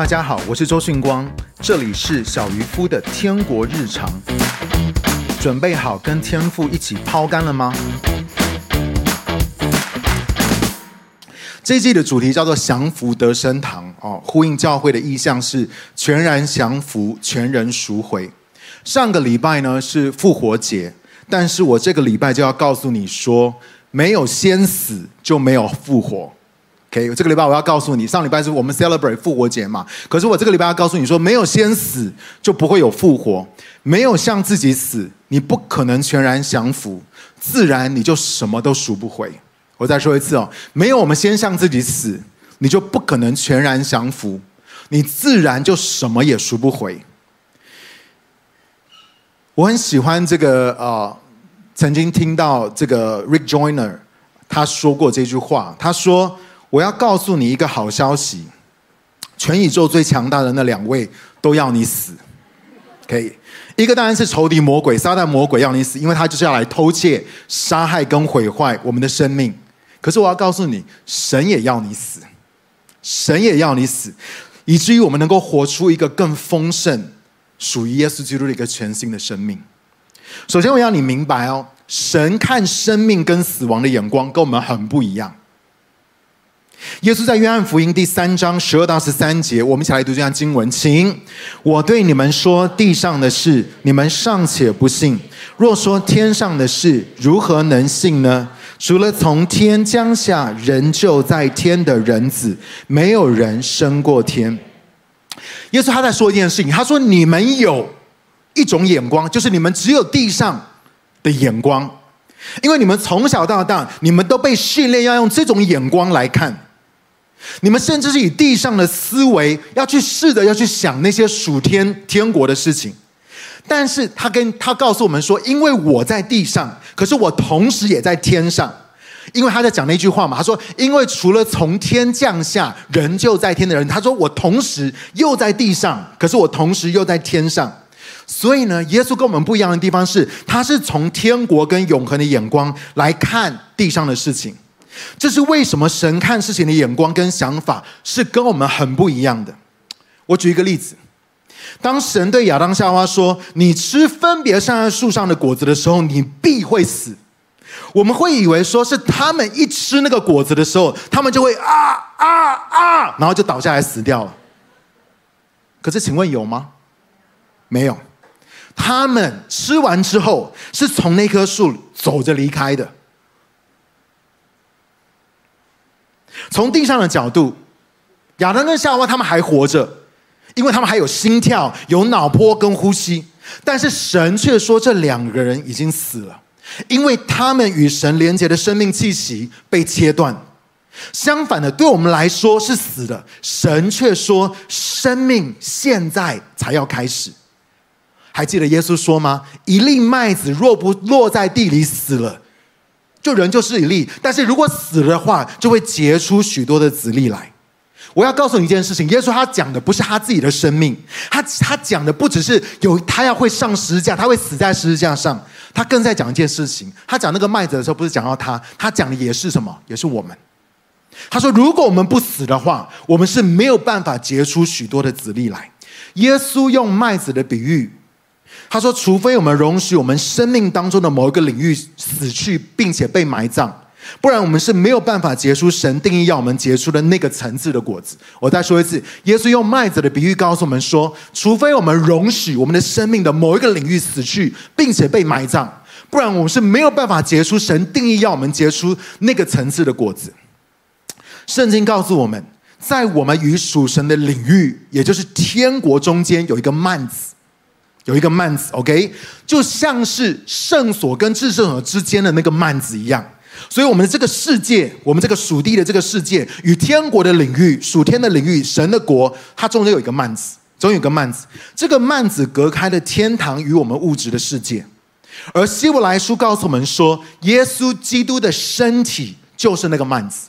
大家好，我是周迅光，这里是小渔夫的天国日常。准备好跟天父一起抛竿了吗？这季的主题叫做“降服得生堂”哦，呼应教会的意向是全然降服，全人赎回。上个礼拜呢是复活节，但是我这个礼拜就要告诉你说，没有先死就没有复活。OK，这个礼拜我要告诉你，上礼拜是我们 celebrate 复活节嘛。可是我这个礼拜要告诉你说，没有先死就不会有复活，没有向自己死，你不可能全然降服，自然你就什么都赎不回。我再说一次哦，没有我们先向自己死，你就不可能全然降服，你自然就什么也赎不回。我很喜欢这个呃，曾经听到这个 Rick Joyner 他说过这句话，他说。我要告诉你一个好消息，全宇宙最强大的那两位都要你死，可以。一个当然是仇敌魔鬼，撒旦魔鬼要你死，因为他就是要来偷窃、杀害跟毁坏我们的生命。可是我要告诉你，神也要你死，神也要你死，以至于我们能够活出一个更丰盛、属于耶稣基督的一个全新的生命。首先，我要你明白哦，神看生命跟死亡的眼光跟我们很不一样。耶稣在约翰福音第三章十二到十三节，我们一起来读这段经文，请。我对你们说，地上的事你们尚且不信，若说天上的事，如何能信呢？除了从天降下仍旧在天的人子，没有人升过天。耶稣他在说一件事情，他说：你们有一种眼光，就是你们只有地上的眼光，因为你们从小到大，你们都被训练要用这种眼光来看。你们甚至是以地上的思维要去试着要去想那些属天天国的事情，但是他跟他告诉我们说，因为我在地上，可是我同时也在天上，因为他在讲那句话嘛，他说，因为除了从天降下仍旧在天的人，他说我同时又在地上，可是我同时又在天上，所以呢，耶稣跟我们不一样的地方是，他是从天国跟永恒的眼光来看地上的事情。这是为什么神看事情的眼光跟想法是跟我们很不一样的。我举一个例子，当神对亚当夏娃说：“你吃分别善恶树上的果子的时候，你必会死。”我们会以为说是他们一吃那个果子的时候，他们就会啊啊啊，然后就倒下来死掉了。可是，请问有吗？没有，他们吃完之后是从那棵树走着离开的。从地上的角度，亚当跟夏娃他们还活着，因为他们还有心跳、有脑波跟呼吸。但是神却说，这两个人已经死了，因为他们与神连接的生命气息被切断。相反的，对我们来说是死的，神却说生命现在才要开始。还记得耶稣说吗？一粒麦子若不落在地里死了。就人就是一粒，但是如果死了的话，就会结出许多的子粒来。我要告诉你一件事情，耶稣他讲的不是他自己的生命，他他讲的不只是有他要会上十字架，他会死在十字架上，他更在讲一件事情。他讲那个麦子的时候，不是讲到他，他讲的也是什么？也是我们。他说，如果我们不死的话，我们是没有办法结出许多的子粒来。耶稣用麦子的比喻。他说：“除非我们容许我们生命当中的某一个领域死去，并且被埋葬，不然我们是没有办法结出神定义要我们结出的那个层次的果子。”我再说一次，耶稣用麦子的比喻告诉我们说：“除非我们容许我们的生命的某一个领域死去，并且被埋葬，不然我们是没有办法结出神定义要我们结出那个层次的果子。”圣经告诉我们，在我们与属神的领域，也就是天国中间，有一个麦子。有一个幔子，OK，就像是圣所跟至圣所之间的那个幔子一样。所以，我们的这个世界，我们这个属地的这个世界，与天国的领域、属天的领域、神的国，它中间有一个幔子，总有一个幔子。这个幔子隔开了天堂与我们物质的世界。而希伯来书告诉我们说，耶稣基督的身体就是那个幔子。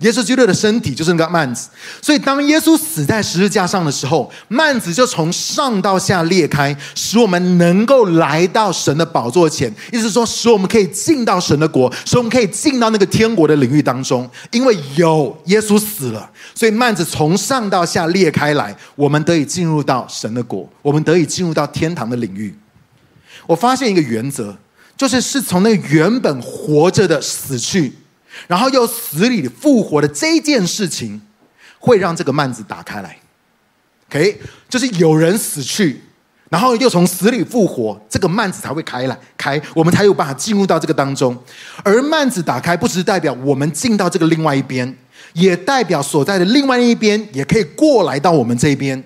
耶稣基督的身体就是那个幔子，所以当耶稣死在十字架上的时候，幔子就从上到下裂开，使我们能够来到神的宝座前。意思是说，使我们可以进到神的国，使我们可以进到那个天国的领域当中。因为有耶稣死了，所以幔子从上到下裂开来，我们得以进入到神的国，我们得以进入到天堂的领域。我发现一个原则，就是是从那原本活着的死去。然后又死里复活的这件事情，会让这个幔子打开来。OK，就是有人死去，然后又从死里复活，这个幔子才会开来开，我们才有办法进入到这个当中。而幔子打开，不只是代表我们进到这个另外一边，也代表所在的另外一边也可以过来到我们这边，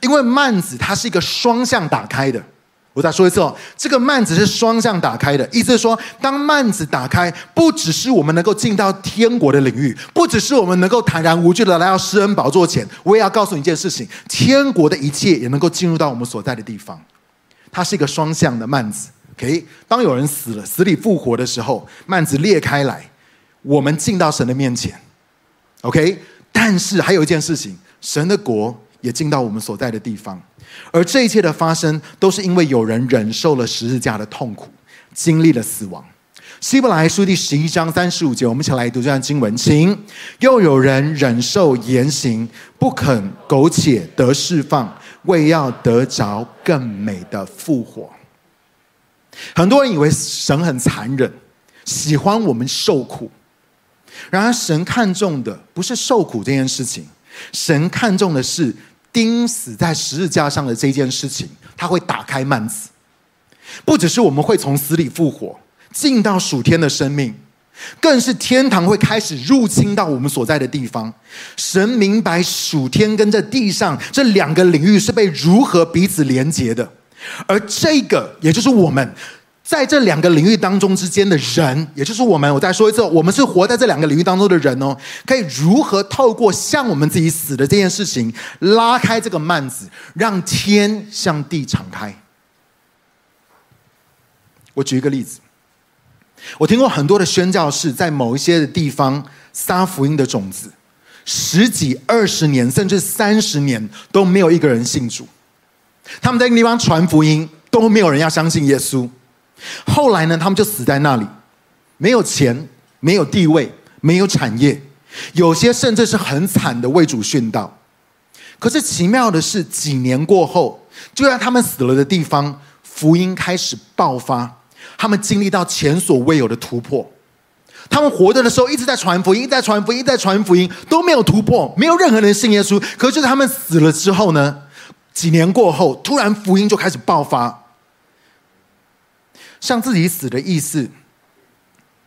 因为幔子它是一个双向打开的。我再说一次哦，这个幔子是双向打开的，意思是说，当幔子打开，不只是我们能够进到天国的领域，不只是我们能够坦然无惧的来到施恩宝座前，我也要告诉你一件事情：天国的一切也能够进入到我们所在的地方。它是一个双向的幔子。OK，当有人死了，死里复活的时候，幔子裂开来，我们进到神的面前。OK，但是还有一件事情，神的国也进到我们所在的地方。而这一切的发生，都是因为有人忍受了十字架的痛苦，经历了死亡。希伯来书第十一章三十五节，我们一起来读这段经文，请。又有人忍受严刑，不肯苟且得释放，为要得着更美的复活。很多人以为神很残忍，喜欢我们受苦。然而，神看重的不是受苦这件事情，神看重的是。钉死在十字架上的这件事情，它会打开幔子，不只是我们会从死里复活，进到属天的生命，更是天堂会开始入侵到我们所在的地方。神明白属天跟这地上这两个领域是被如何彼此连接的，而这个也就是我们。在这两个领域当中之间的人，也就是我们，我再说一次，我们是活在这两个领域当中的人哦。可以如何透过向我们自己死的这件事情，拉开这个幔子，让天向地敞开？我举一个例子，我听过很多的宣教士在某一些的地方撒福音的种子，十几、二十年，甚至三十年都没有一个人信主。他们在那个地方传福音，都没有人要相信耶稣。后来呢，他们就死在那里，没有钱，没有地位，没有产业，有些甚至是很惨的为主殉道。可是奇妙的是，几年过后，就在他们死了的地方，福音开始爆发，他们经历到前所未有的突破。他们活着的时候一直在传福音，一直在传福音，一直在传福音，都没有突破，没有任何人信耶稣。可是他们死了之后呢，几年过后，突然福音就开始爆发。向自己死的意思，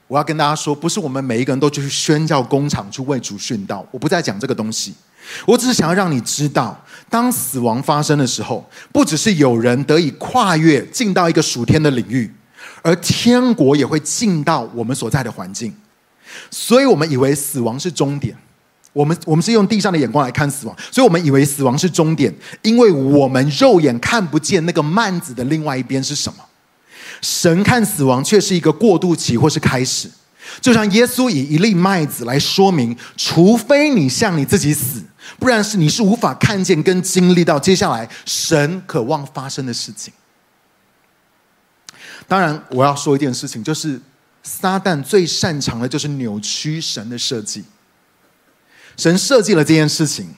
我要跟大家说，不是我们每一个人都去宣教工厂去为主殉道。我不再讲这个东西，我只是想要让你知道，当死亡发生的时候，不只是有人得以跨越进到一个属天的领域，而天国也会进到我们所在的环境。所以我们以为死亡是终点，我们我们是用地上的眼光来看死亡，所以我们以为死亡是终点，因为我们肉眼看不见那个幔子的另外一边是什么。神看死亡却是一个过渡期或是开始，就像耶稣以一粒麦子来说明，除非你向你自己死，不然是你是无法看见跟经历到接下来神渴望发生的事情。当然，我要说一件事情，就是撒旦最擅长的就是扭曲神的设计。神设计了这件事情，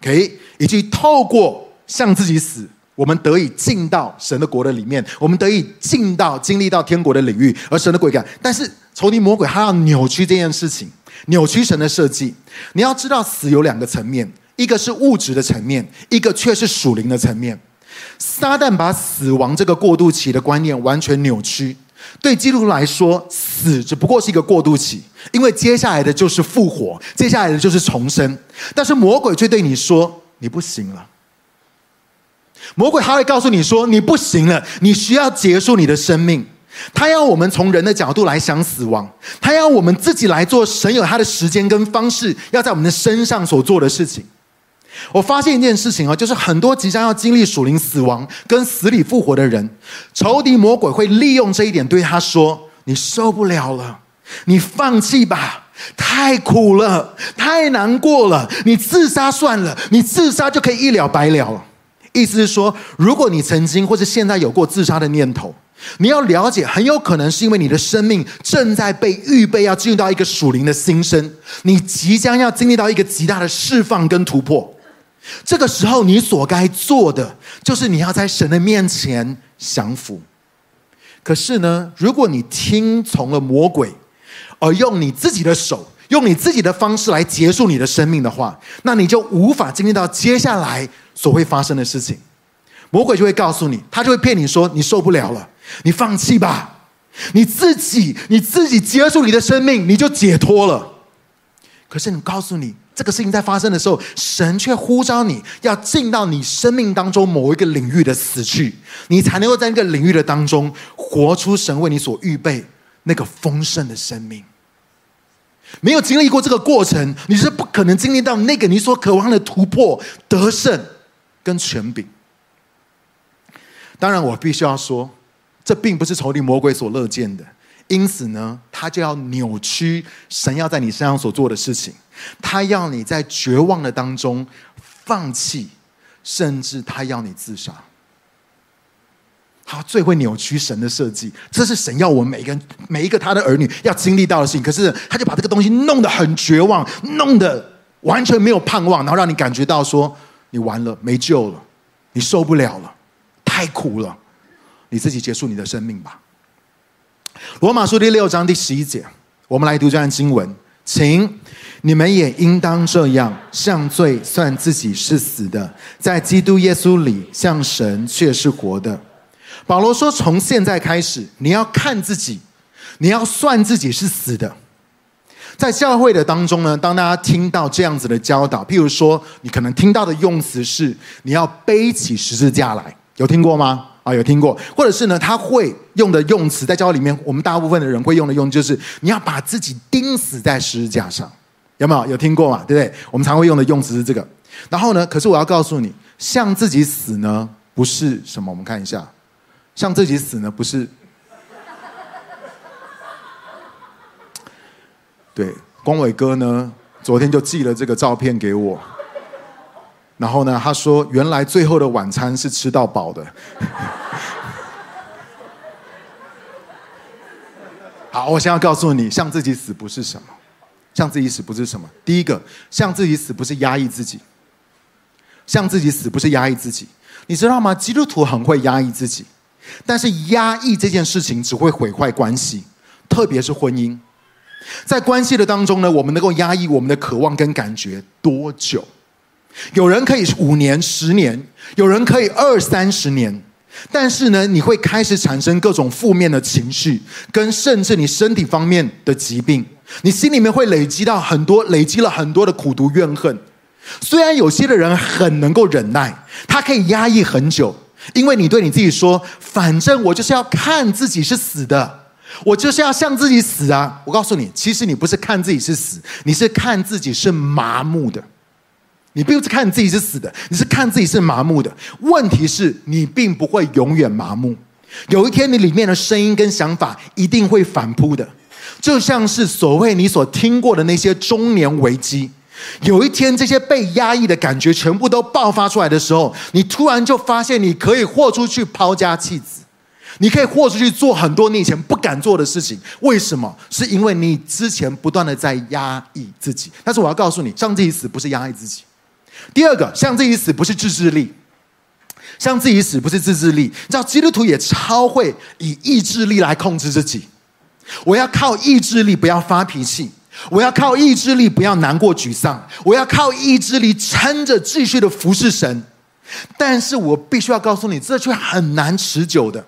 可以以及透过向自己死。我们得以进到神的国的里面，我们得以进到经历到天国的领域，而神的国感。但是仇敌魔鬼他要扭曲这件事情，扭曲神的设计。你要知道，死有两个层面，一个是物质的层面，一个却是属灵的层面。撒旦把死亡这个过渡期的观念完全扭曲。对基督徒来说，死只不过是一个过渡期，因为接下来的就是复活，接下来的就是重生。但是魔鬼却对你说：“你不行了。”魔鬼他会告诉你说：“你不行了，你需要结束你的生命。”他要我们从人的角度来想死亡，他要我们自己来做神有他的时间跟方式，要在我们的身上所做的事情。我发现一件事情啊，就是很多即将要经历属灵死亡跟死里复活的人，仇敌魔鬼会利用这一点对他说：“你受不了了，你放弃吧，太苦了，太难过了。你自杀算了，你自杀就可以一了百了了。意思是说，如果你曾经或者现在有过自杀的念头，你要了解，很有可能是因为你的生命正在被预备要进入到一个属灵的新生，你即将要经历到一个极大的释放跟突破。这个时候，你所该做的就是你要在神的面前降服。可是呢，如果你听从了魔鬼，而用你自己的手，用你自己的方式来结束你的生命的话，那你就无法经历到接下来所会发生的事情。魔鬼就会告诉你，他就会骗你说你受不了了，你放弃吧，你自己你自己结束你的生命，你就解脱了。可是你告诉你。这个事情在发生的时候，神却呼召你要进到你生命当中某一个领域的死去，你才能够在那个领域的当中活出神为你所预备那个丰盛的生命。没有经历过这个过程，你是不可能经历到那个你所渴望的突破、得胜跟权柄。当然，我必须要说，这并不是仇敌魔鬼所乐见的。因此呢，他就要扭曲神要在你身上所做的事情，他要你在绝望的当中放弃，甚至他要你自杀。他最会扭曲神的设计，这是神要我们每一个每一个他的儿女要经历到的事情。可是他就把这个东西弄得很绝望，弄得完全没有盼望，然后让你感觉到说你完了，没救了，你受不了了，太苦了，你自己结束你的生命吧。罗马书第六章第十一节，我们来读这段经文，请你们也应当这样，向罪算自己是死的，在基督耶稣里向神却是活的。保罗说，从现在开始，你要看自己，你要算自己是死的。在教会的当中呢，当大家听到这样子的教导，譬如说，你可能听到的用词是，你要背起十字架来，有听过吗？啊，有听过，或者是呢，他会用的用词，在教会里面，我们大部分的人会用的用，就是你要把自己钉死在十字架上，有没有？有听过嘛？对不对？我们常会用的用词是这个。然后呢，可是我要告诉你，向自己死呢，不是什么？我们看一下，像自己死呢，不是。对，光伟哥呢，昨天就寄了这个照片给我。然后呢，他说：“原来最后的晚餐是吃到饱的。”好，我现在告诉你，向自己死不是什么，向自己死不是什么。第一个，向自己死不是压抑自己，向自己死不是压抑自己。你知道吗？基督徒很会压抑自己，但是压抑这件事情只会毁坏关系，特别是婚姻。在关系的当中呢，我们能够压抑我们的渴望跟感觉多久？有人可以五年、十年，有人可以二三十年，但是呢，你会开始产生各种负面的情绪，跟甚至你身体方面的疾病，你心里面会累积到很多，累积了很多的苦毒怨恨。虽然有些的人很能够忍耐，他可以压抑很久，因为你对你自己说：“反正我就是要看自己是死的，我就是要向自己死啊！”我告诉你，其实你不是看自己是死，你是看自己是麻木的。你并不是看自己是死的，你是看自己是麻木的。问题是你并不会永远麻木，有一天你里面的声音跟想法一定会反扑的，就像是所谓你所听过的那些中年危机。有一天这些被压抑的感觉全部都爆发出来的时候，你突然就发现你可以豁出去抛家弃子，你可以豁出去做很多你以前不敢做的事情。为什么？是因为你之前不断的在压抑自己。但是我要告诉你，向自己死不是压抑自己。第二个，向自己死不是自制力，向自己死不是自制力。你知道，基督徒也超会以意志力来控制自己。我要靠意志力，不要发脾气；我要靠意志力，不要难过沮丧；我要靠意志力撑着，继续的服侍神。但是我必须要告诉你，这却很难持久的。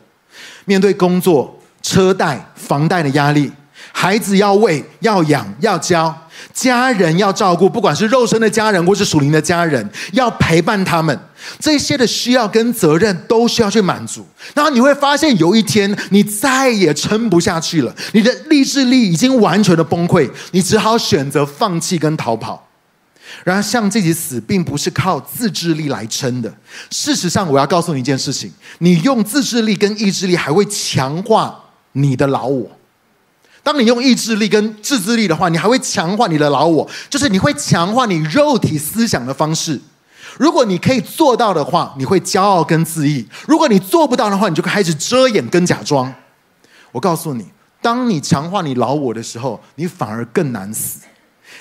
面对工作、车贷、房贷的压力，孩子要喂、要养、要教。家人要照顾，不管是肉身的家人或是属灵的家人，要陪伴他们，这些的需要跟责任都需要去满足。然后你会发现，有一天你再也撑不下去了，你的意志力已经完全的崩溃，你只好选择放弃跟逃跑。然而，向自己死并不是靠自制力来撑的。事实上，我要告诉你一件事情：你用自制力跟意志力，还会强化你的老我。当你用意志力跟自制力的话，你还会强化你的老我，就是你会强化你肉体思想的方式。如果你可以做到的话，你会骄傲跟自义；如果你做不到的话，你就开始遮掩跟假装。我告诉你，当你强化你老我的时候，你反而更难死，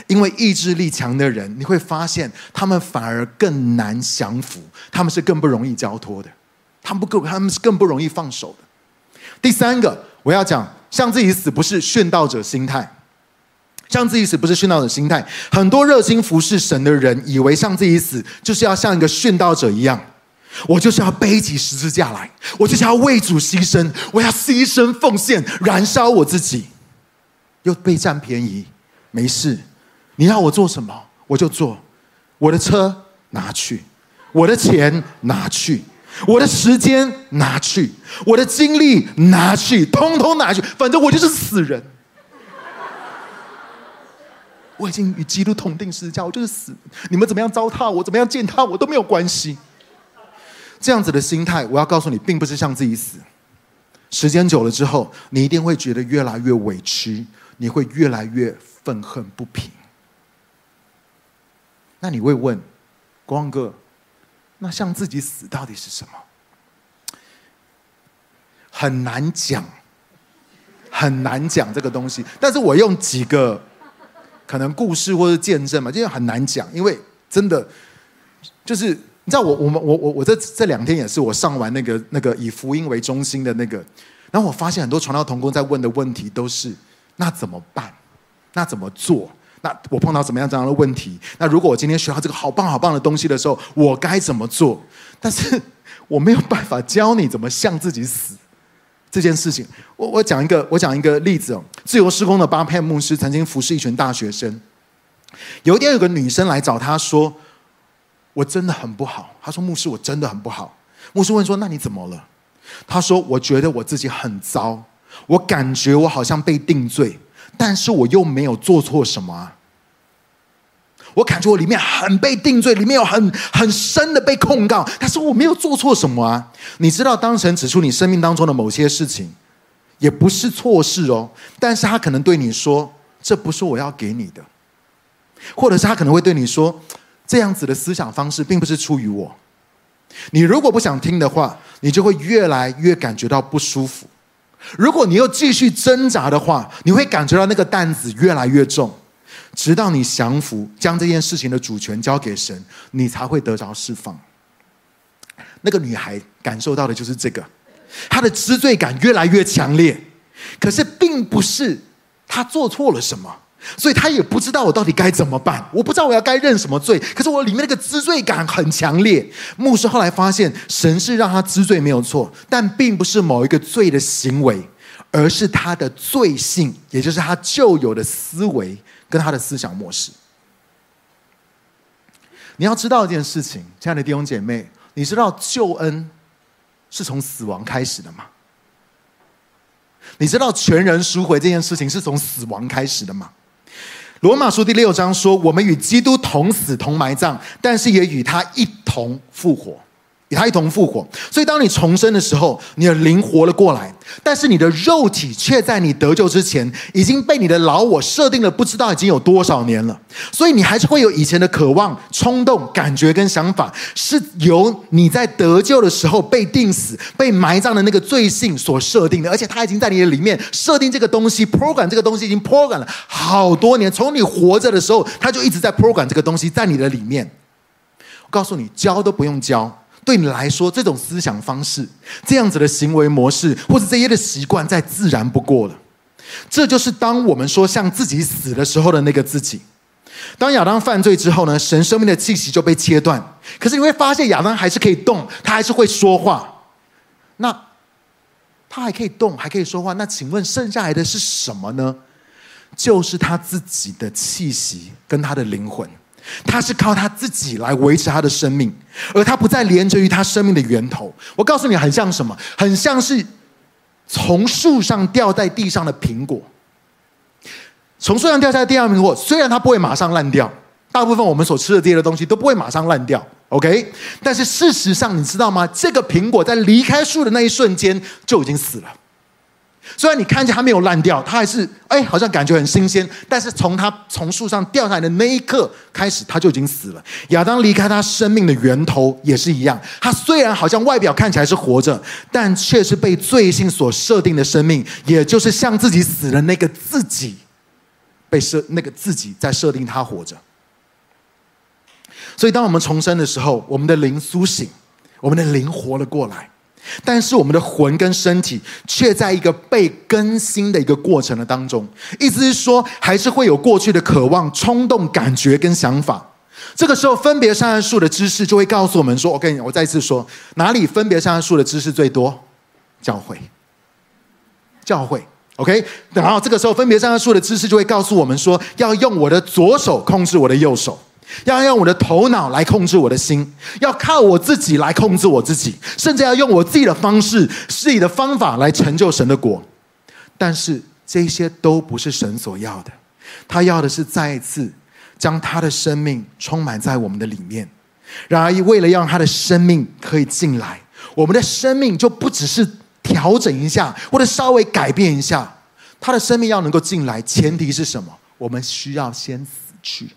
因为意志力强的人，你会发现他们反而更难降服，他们是更不容易交托的，他们不够，他们是更不容易放手的。第三个，我要讲。向自己死不是殉道者心态，向自己死不是殉道者心态。很多热心服侍神的人以为向自己死就是要像一个殉道者一样，我就是要背起十字架来，我就是要为主牺牲，我要牺牲奉献，燃烧我自己，又被占便宜。没事，你要我做什么我就做，我的车拿去，我的钱拿去。我的时间拿去，我的精力拿去，通通拿去，反正我就是死人。我已经与基督同定十字架，我就是死。你们怎么样糟蹋我，怎么样践踏我都没有关系。这样子的心态，我要告诉你，并不是向自己死。时间久了之后，你一定会觉得越来越委屈，你会越来越愤恨不平。那你会问，光哥？那向自己死到底是什么？很难讲，很难讲这个东西。但是我用几个可能故事或者见证嘛，因为很难讲，因为真的就是你知道我，我我们我我我这这两天也是我上完那个那个以福音为中心的那个，然后我发现很多传道同工在问的问题都是：那怎么办？那怎么做？那我碰到怎么样这样的问题？那如果我今天学到这个好棒好棒的东西的时候，我该怎么做？但是我没有办法教你怎么向自己死这件事情。我我讲一个我讲一个例子哦。自由施工的巴佩牧师曾经服侍一群大学生。有一天有个女生来找他说：“我真的很不好。”他说：“牧师，我真的很不好。”牧师问说：“那你怎么了？”他说：“我觉得我自己很糟，我感觉我好像被定罪。”但是我又没有做错什么啊！我感觉我里面很被定罪，里面有很很深的被控告。但是我没有做错什么啊！你知道，当神指出你生命当中的某些事情，也不是错事哦。但是他可能对你说：“这不是我要给你的。”或者是他可能会对你说：“这样子的思想方式并不是出于我。”你如果不想听的话，你就会越来越感觉到不舒服。如果你又继续挣扎的话，你会感觉到那个担子越来越重，直到你降服，将这件事情的主权交给神，你才会得着释放。那个女孩感受到的就是这个，她的知罪感越来越强烈，可是并不是她做错了什么。所以他也不知道我到底该怎么办，我不知道我要该认什么罪。可是我里面那个知罪感很强烈。牧师后来发现，神是让他知罪没有错，但并不是某一个罪的行为，而是他的罪性，也就是他旧有的思维跟他的思想模式。你要知道一件事情，亲爱的弟兄姐妹，你知道救恩是从死亡开始的吗？你知道全人赎回这件事情是从死亡开始的吗？罗马书第六章说：“我们与基督同死同埋葬，但是也与他一同复活。”与他一同复活，所以当你重生的时候，你的灵活了过来，但是你的肉体却在你得救之前已经被你的老我设定了，不知道已经有多少年了。所以你还是会有以前的渴望、冲动、感觉跟想法，是由你在得救的时候被定死、被埋葬的那个罪性所设定的，而且他已经在你的里面设定这个东西，program 这个东西已经 program 了好多年，从你活着的时候，他就一直在 program 这个东西在你的里面。我告诉你，教都不用教。对你来说，这种思想方式、这样子的行为模式，或者这些的习惯，再自然不过了。这就是当我们说向自己死的时候的那个自己。当亚当犯罪之后呢，神生命的气息就被切断。可是你会发现，亚当还是可以动，他还是会说话。那他还可以动，还可以说话。那请问剩下来的是什么呢？就是他自己的气息跟他的灵魂。他是靠他自己来维持他的生命，而他不再连着于他生命的源头。我告诉你，很像什么？很像是从树上掉在地上的苹果。从树上掉下来的地上的苹果，虽然它不会马上烂掉，大部分我们所吃的这些东西都不会马上烂掉。OK，但是事实上，你知道吗？这个苹果在离开树的那一瞬间就已经死了。虽然你看见它没有烂掉，它还是哎，好像感觉很新鲜。但是从它从树上掉下来的那一刻开始，它就已经死了。亚当离开他生命的源头也是一样。他虽然好像外表看起来是活着，但却是被罪性所设定的生命，也就是向自己死的那个自己，被设那个自己在设定他活着。所以，当我们重生的时候，我们的灵苏醒，我们的灵活了过来。但是我们的魂跟身体却在一个被更新的一个过程的当中，意思是说，还是会有过去的渴望、冲动、感觉跟想法。这个时候，分别善恶树的知识就会告诉我们说：“我跟你，我再一次说，哪里分别善恶树的知识最多？教会，教会。OK。然后这个时候，分别善恶树的知识就会告诉我们说，要用我的左手控制我的右手。”要用我的头脑来控制我的心，要靠我自己来控制我自己，甚至要用我自己的方式、自己的方法来成就神的果。但是这些都不是神所要的，他要的是再一次将他的生命充满在我们的里面。然而，为了让他的生命可以进来，我们的生命就不只是调整一下，或者稍微改变一下。他的生命要能够进来，前提是什么？我们需要先死去。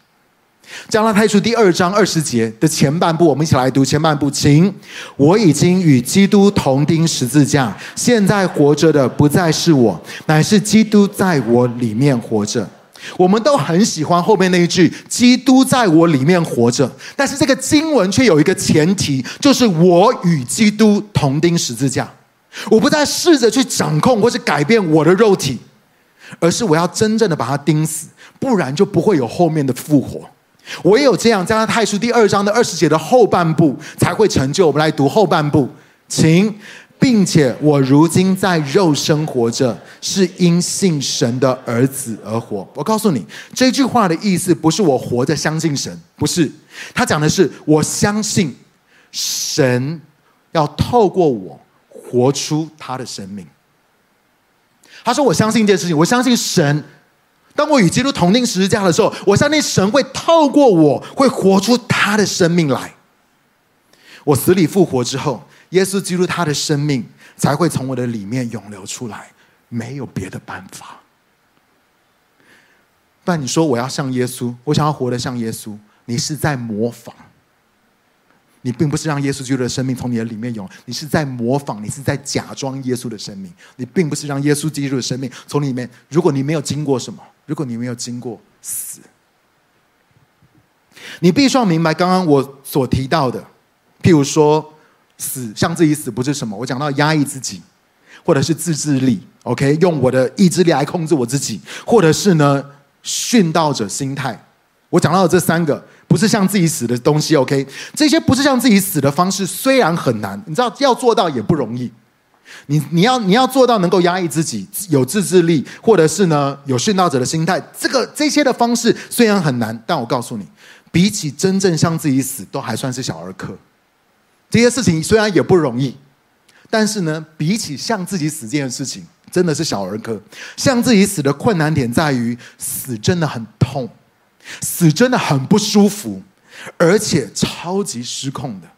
加拉太书第二章二十节的前半部，我们一起来读前半部，请。我已经与基督同钉十字架，现在活着的不再是我，乃是基督在我里面活着。我们都很喜欢后面那一句“基督在我里面活着”，但是这个经文却有一个前提，就是我与基督同钉十字架。我不再试着去掌控或是改变我的肉体，而是我要真正的把它钉死，不然就不会有后面的复活。唯有这样，加拉太书第二章的二十节的后半部才会成就。我们来读后半部，请，并且我如今在肉身活着，是因信神的儿子而活。我告诉你，这句话的意思不是我活着相信神，不是。他讲的是我相信神要透过我活出他的生命。他说：“我相信一件事情，我相信神。”当我与基督同钉十字架的时候，我相信神会透过我会活出他的生命来。我死里复活之后，耶稣基督他的生命才会从我的里面涌流出来，没有别的办法。不然你说我要像耶稣，我想要活得像耶稣，你是在模仿。你并不是让耶稣基督的生命从你的里面涌，你是在模仿，你是在假装耶稣的生命。你并不是让耶稣基督的生命从里面。如果你没有经过什么，如果你没有经过死，你必须要明白刚刚我所提到的，譬如说死，向自己死不是什么。我讲到压抑自己，或者是自制力，OK，用我的意志力来控制我自己，或者是呢殉道者心态。我讲到的这三个。不是向自己死的东西，OK？这些不是向自己死的方式，虽然很难，你知道要做到也不容易。你你要你要做到能够压抑自己，有自制力，或者是呢有殉道者的心态，这个这些的方式虽然很难，但我告诉你，比起真正向自己死，都还算是小儿科。这些事情虽然也不容易，但是呢，比起向自己死这件事情，真的是小儿科。向自己死的困难点在于，死真的很痛。死真的很不舒服，而且超级失控的，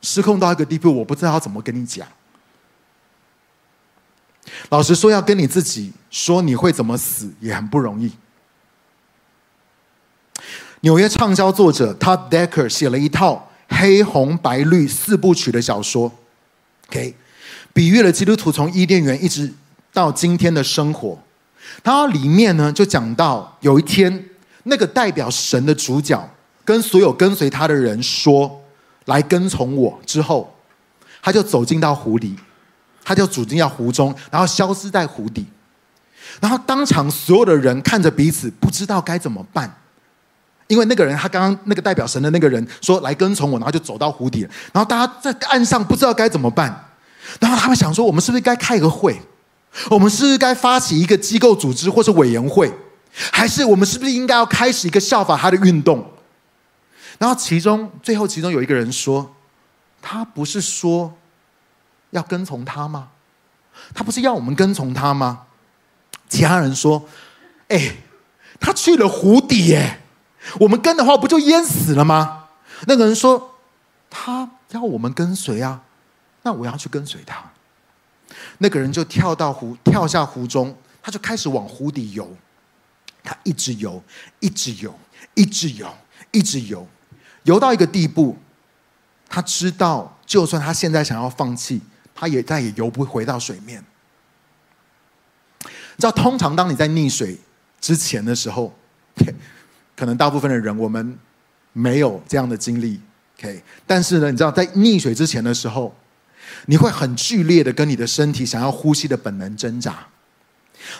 失控到一个地步，我不知道要怎么跟你讲。老实说，要跟你自己说你会怎么死，也很不容易。纽约畅销作者 Todd Decker 写了一套黑红白绿四部曲的小说，OK，比喻了基督徒从伊甸园一直到今天的生活。它里面呢，就讲到有一天。那个代表神的主角跟所有跟随他的人说：“来跟从我。”之后，他就走进到湖里，他就走进到湖中，然后消失在湖底。然后当场所有的人看着彼此，不知道该怎么办，因为那个人他刚刚那个代表神的那个人说：“来跟从我。”然后就走到湖底了，然后大家在岸上不知道该怎么办。然后他们想说：“我们是不是该开一个会？我们是不是该发起一个机构组织或是委员会？”还是我们是不是应该要开始一个效法他的运动？然后其中最后其中有一个人说：“他不是说要跟从他吗？他不是要我们跟从他吗？”其他人说：“哎，他去了湖底耶，我们跟的话不就淹死了吗？”那个人说：“他要我们跟随啊，那我要去跟随他。”那个人就跳到湖，跳下湖中，他就开始往湖底游。他一直游，一直游，一直游，一直游，游到一个地步，他知道，就算他现在想要放弃，他也再也游不回到水面。你知道，通常当你在溺水之前的时候，可能大部分的人我们没有这样的经历。OK，但是呢，你知道，在溺水之前的时候，你会很剧烈的跟你的身体想要呼吸的本能挣扎，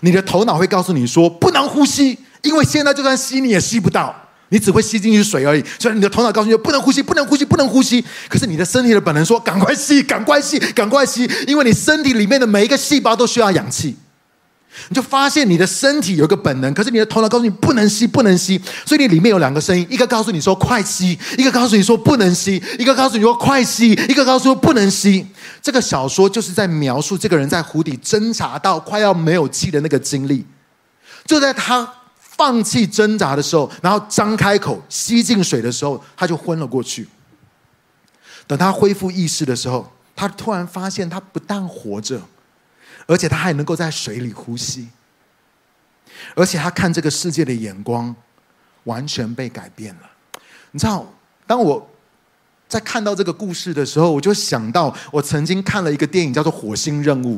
你的头脑会告诉你说不能呼吸，因为现在就算吸你也吸不到，你只会吸进去水而已。所以你的头脑告诉你不能呼吸，不能呼吸，不能呼吸。可是你的身体的本能说赶快吸，赶快吸，赶快吸，因为你身体里面的每一个细胞都需要氧气。你就发现你的身体有个本能，可是你的头脑告诉你不能吸，不能吸，所以你里面有两个声音，一个告诉你说快吸，一个告诉你说不能吸，一个告诉你说快吸，一个告诉你说不能吸。这个小说就是在描述这个人在湖底挣扎到快要没有气的那个经历。就在他放弃挣扎的时候，然后张开口吸进水的时候，他就昏了过去。等他恢复意识的时候，他突然发现他不但活着。而且他还能够在水里呼吸，而且他看这个世界的眼光完全被改变了。你知道，当我在看到这个故事的时候，我就想到我曾经看了一个电影，叫做《火星任务》。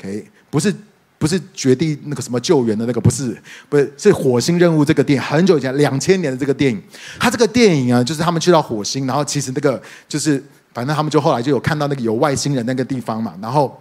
OK，不是不是绝地那个什么救援的那个，不是不是是《火星任务》这个电影，很久以前两千年的这个电影。他这个电影啊，就是他们去到火星，然后其实那个就是反正他们就后来就有看到那个有外星人那个地方嘛，然后。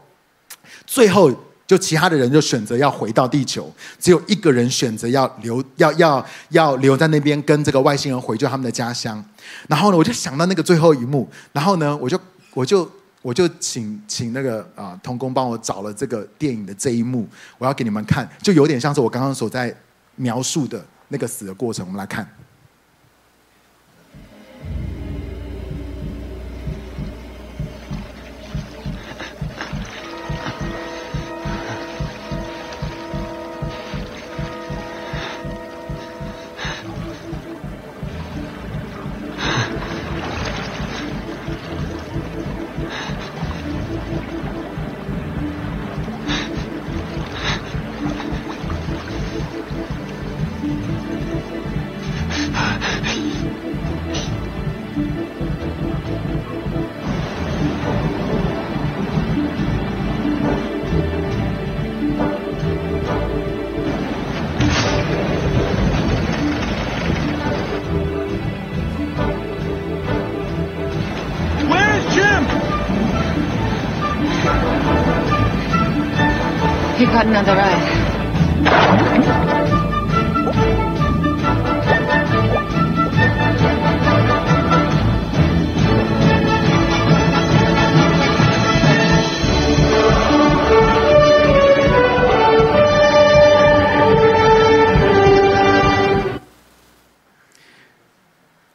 最后，就其他的人就选择要回到地球，只有一个人选择要留，要要要留在那边跟这个外星人回救他们的家乡。然后呢，我就想到那个最后一幕，然后呢，我就我就我就请请那个啊童工帮我找了这个电影的这一幕，我要给你们看，就有点像是我刚刚所在描述的那个死的过程。我们来看。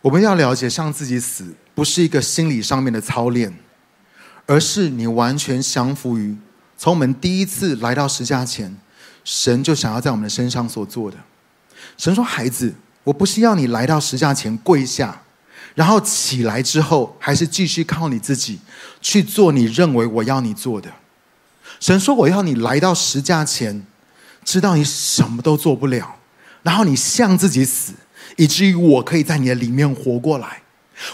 我们要了解，让自己死不是一个心理上面的操练，而是你完全降服于从我们第一次来到十架前，神就想要在我们的身上所做的。神说：“孩子，我不是要你来到十架前跪下，然后起来之后还是继续靠你自己去做你认为我要你做的。神说：我要你来到十架前，知道你什么都做不了，然后你向自己死。”以至于我可以在你的里面活过来，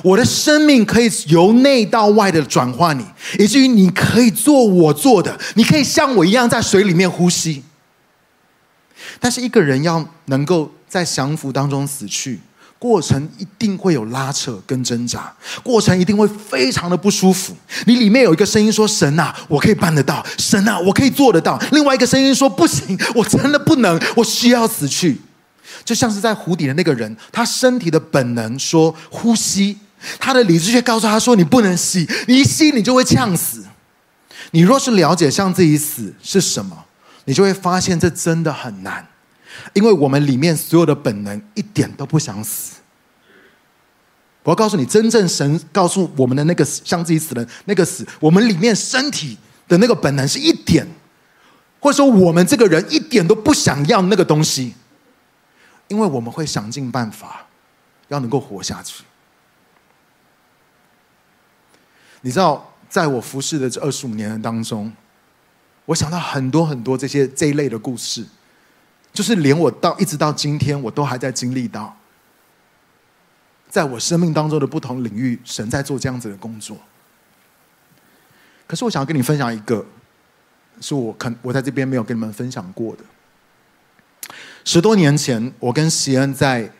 我的生命可以由内到外的转化你，以至于你可以做我做的，你可以像我一样在水里面呼吸。但是一个人要能够在降服当中死去，过程一定会有拉扯跟挣扎，过程一定会非常的不舒服。你里面有一个声音说：“神啊，我可以办得到；神啊，我可以做得到。”另外一个声音说：“不行，我真的不能，我需要死去。”就像是在湖底的那个人，他身体的本能说呼吸，他的理智却告诉他说：“你不能吸，你一吸你就会呛死。”你若是了解向自己死是什么，你就会发现这真的很难，因为我们里面所有的本能一点都不想死。我要告诉你，真正神告诉我们的那个向自己死的那个死，我们里面身体的那个本能是一点，或者说我们这个人一点都不想要那个东西。因为我们会想尽办法，要能够活下去。你知道，在我服侍的这二十五年当中，我想到很多很多这些这一类的故事，就是连我到一直到今天，我都还在经历到，在我生命当中的不同领域，神在做这样子的工作。可是我想要跟你分享一个，是我肯我在这边没有跟你们分享过的。十多年前，我跟席恩在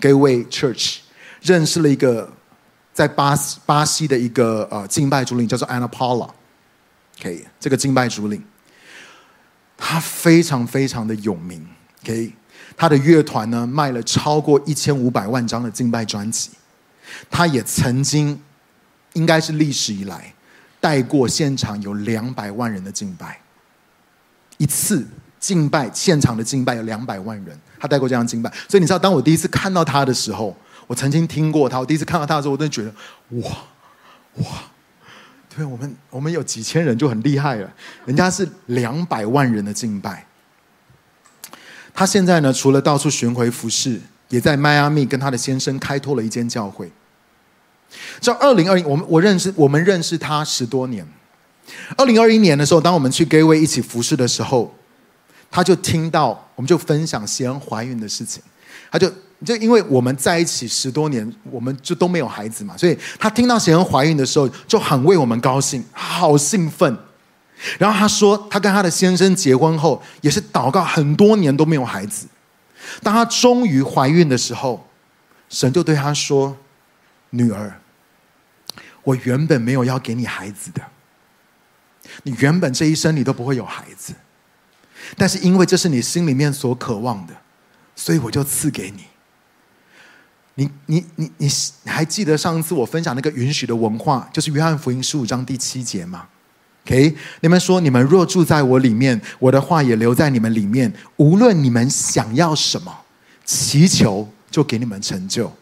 Gateway Church 认识了一个在巴西巴西的一个呃敬拜主领，叫做 Anna Paula。OK，这个敬拜主领，他非常非常的有名。OK，他的乐团呢卖了超过一千五百万张的敬拜专辑。他也曾经，应该是历史以来带过现场有两百万人的敬拜。一次敬拜现场的敬拜有两百万人，他带过这样敬拜。所以你知道，当我第一次看到他的时候，我曾经听过他。我第一次看到他的时候，我真的觉得，哇，哇。对，我们我们有几千人就很厉害了，人家是两百万人的敬拜。他现在呢，除了到处巡回服侍，也在迈阿密跟他的先生开拓了一间教会。在二零二一，我们我认识我们认识他十多年。二零二一年的时候，当我们去 Gateway 一起服侍的时候，他就听到，我们就分享贤恩怀孕的事情，他就。就因为我们在一起十多年，我们就都没有孩子嘛，所以他听到贤恩怀孕的时候，就很为我们高兴，好兴奋。然后他说，他跟他的先生结婚后，也是祷告很多年都没有孩子。当他终于怀孕的时候，神就对他说：“女儿，我原本没有要给你孩子的，你原本这一生你都不会有孩子，但是因为这是你心里面所渴望的，所以我就赐给你。”你你你你还记得上次我分享那个允许的文化，就是约翰福音十五章第七节吗？OK，你们说，你们若住在我里面，我的话也留在你们里面，无论你们想要什么，祈求就给你们成就。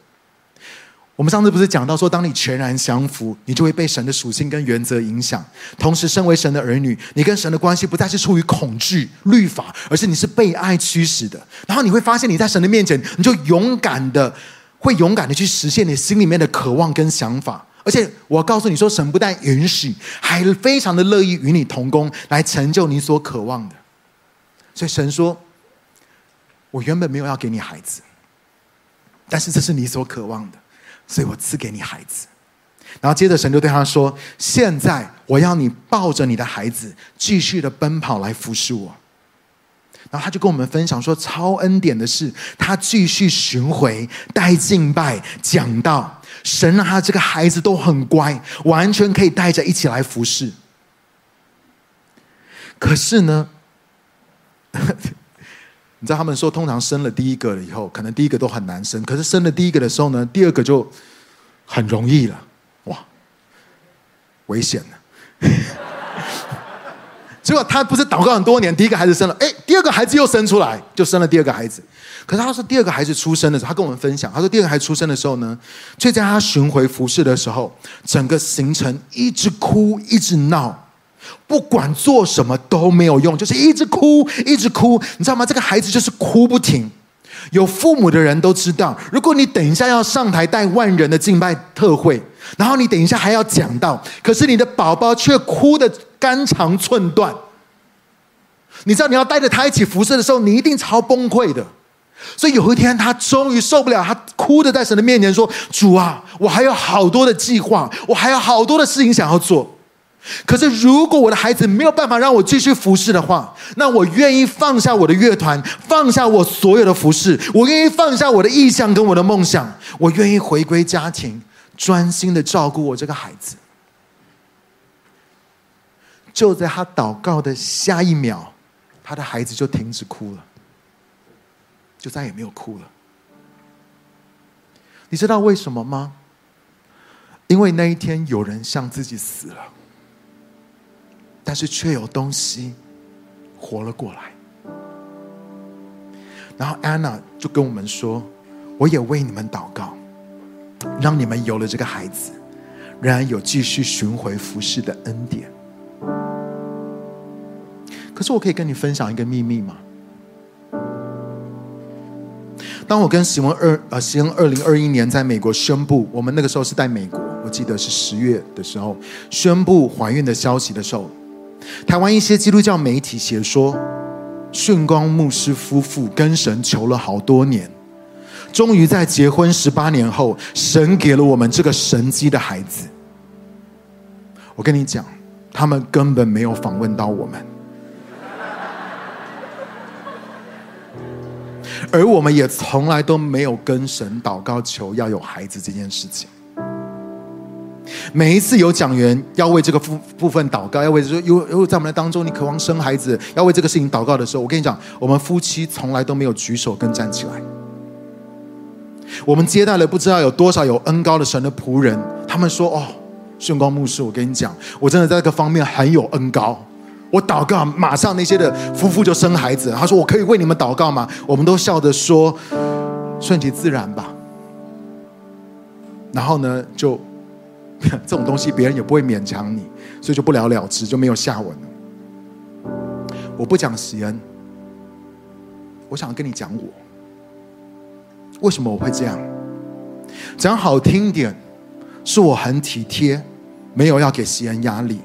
我们上次不是讲到说，当你全然降服，你就会被神的属性跟原则影响。同时，身为神的儿女，你跟神的关系不再是出于恐惧律法，而是你是被爱驱使的。然后你会发现，你在神的面前，你就勇敢的。会勇敢的去实现你心里面的渴望跟想法，而且我告诉你说，神不但允许，还非常的乐意与你同工，来成就你所渴望的。所以神说：“我原本没有要给你孩子，但是这是你所渴望的，所以我赐给你孩子。”然后接着神就对他说：“现在我要你抱着你的孩子，继续的奔跑来服侍我。”然后他就跟我们分享说，超恩典的是，他继续巡回带敬拜讲道，神让他这个孩子都很乖，完全可以带着一起来服侍。可是呢，你知道他们说，通常生了第一个了以后，可能第一个都很难生，可是生了第一个的时候呢，第二个就很容易了，哇，危险了。结果他不是祷告很多年，第一个孩子生了，哎，第二个孩子又生出来，就生了第二个孩子。可是他说，第二个孩子出生的时候，他跟我们分享，他说第二个孩子出生的时候呢，就在他巡回服侍的时候，整个行程一直哭，一直闹，不管做什么都没有用，就是一直哭，一直哭，你知道吗？这个孩子就是哭不停。有父母的人都知道，如果你等一下要上台带万人的敬拜特会，然后你等一下还要讲到，可是你的宝宝却哭得肝肠寸断。你知道你要带着他一起服侍的时候，你一定超崩溃的。所以有一天，他终于受不了，他哭着在神的面前说：“主啊，我还有好多的计划，我还有好多的事情想要做。可是如果我的孩子没有办法让我继续服侍的话，那我愿意放下我的乐团，放下我所有的服侍，我愿意放下我的意向跟我的梦想，我愿意回归家庭，专心的照顾我这个孩子。”就在他祷告的下一秒，他的孩子就停止哭了，就再也没有哭了。你知道为什么吗？因为那一天有人向自己死了，但是却有东西活了过来。然后安娜就跟我们说：“我也为你们祷告，让你们有了这个孩子，仍然有继续寻回服侍的恩典。”可是我可以跟你分享一个秘密吗？当我跟席文二呃席恩二零二一年在美国宣布，我们那个时候是在美国，我记得是十月的时候宣布怀孕的消息的时候，台湾一些基督教媒体写说，顺光牧师夫妇跟神求了好多年，终于在结婚十八年后，神给了我们这个神迹的孩子。我跟你讲，他们根本没有访问到我们。而我们也从来都没有跟神祷告求要有孩子这件事情。每一次有讲员要为这个部部分祷告，要为说有有在我们当中，你渴望生孩子，要为这个事情祷告的时候，我跟你讲，我们夫妻从来都没有举手跟站起来。我们接待了不知道有多少有恩高的神的仆人，他们说：“哦，训光牧师，我跟你讲，我真的在这个方面很有恩高。”我祷告，马上那些的夫妇就生孩子。他说：“我可以为你们祷告吗？”我们都笑着说：“顺其自然吧。”然后呢，就 这种东西别人也不会勉强你，所以就不了了之，就没有下文了。我不讲锡恩，我想跟你讲我为什么我会这样。讲好听点，是我很体贴，没有要给锡恩压力。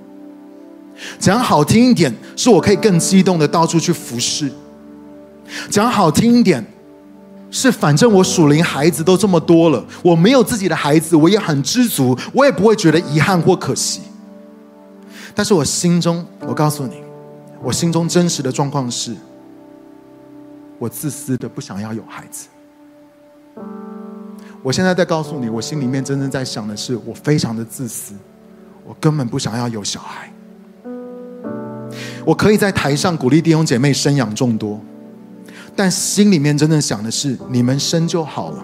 讲好听一点，是我可以更激动的到处去服侍；讲好听一点，是反正我属灵孩子都这么多了，我没有自己的孩子，我也很知足，我也不会觉得遗憾或可惜。但是我心中，我告诉你，我心中真实的状况是，我自私的不想要有孩子。我现在在告诉你，我心里面真正在想的是，我非常的自私，我根本不想要有小孩。我可以在台上鼓励弟兄姐妹生养众多，但心里面真正想的是你们生就好了，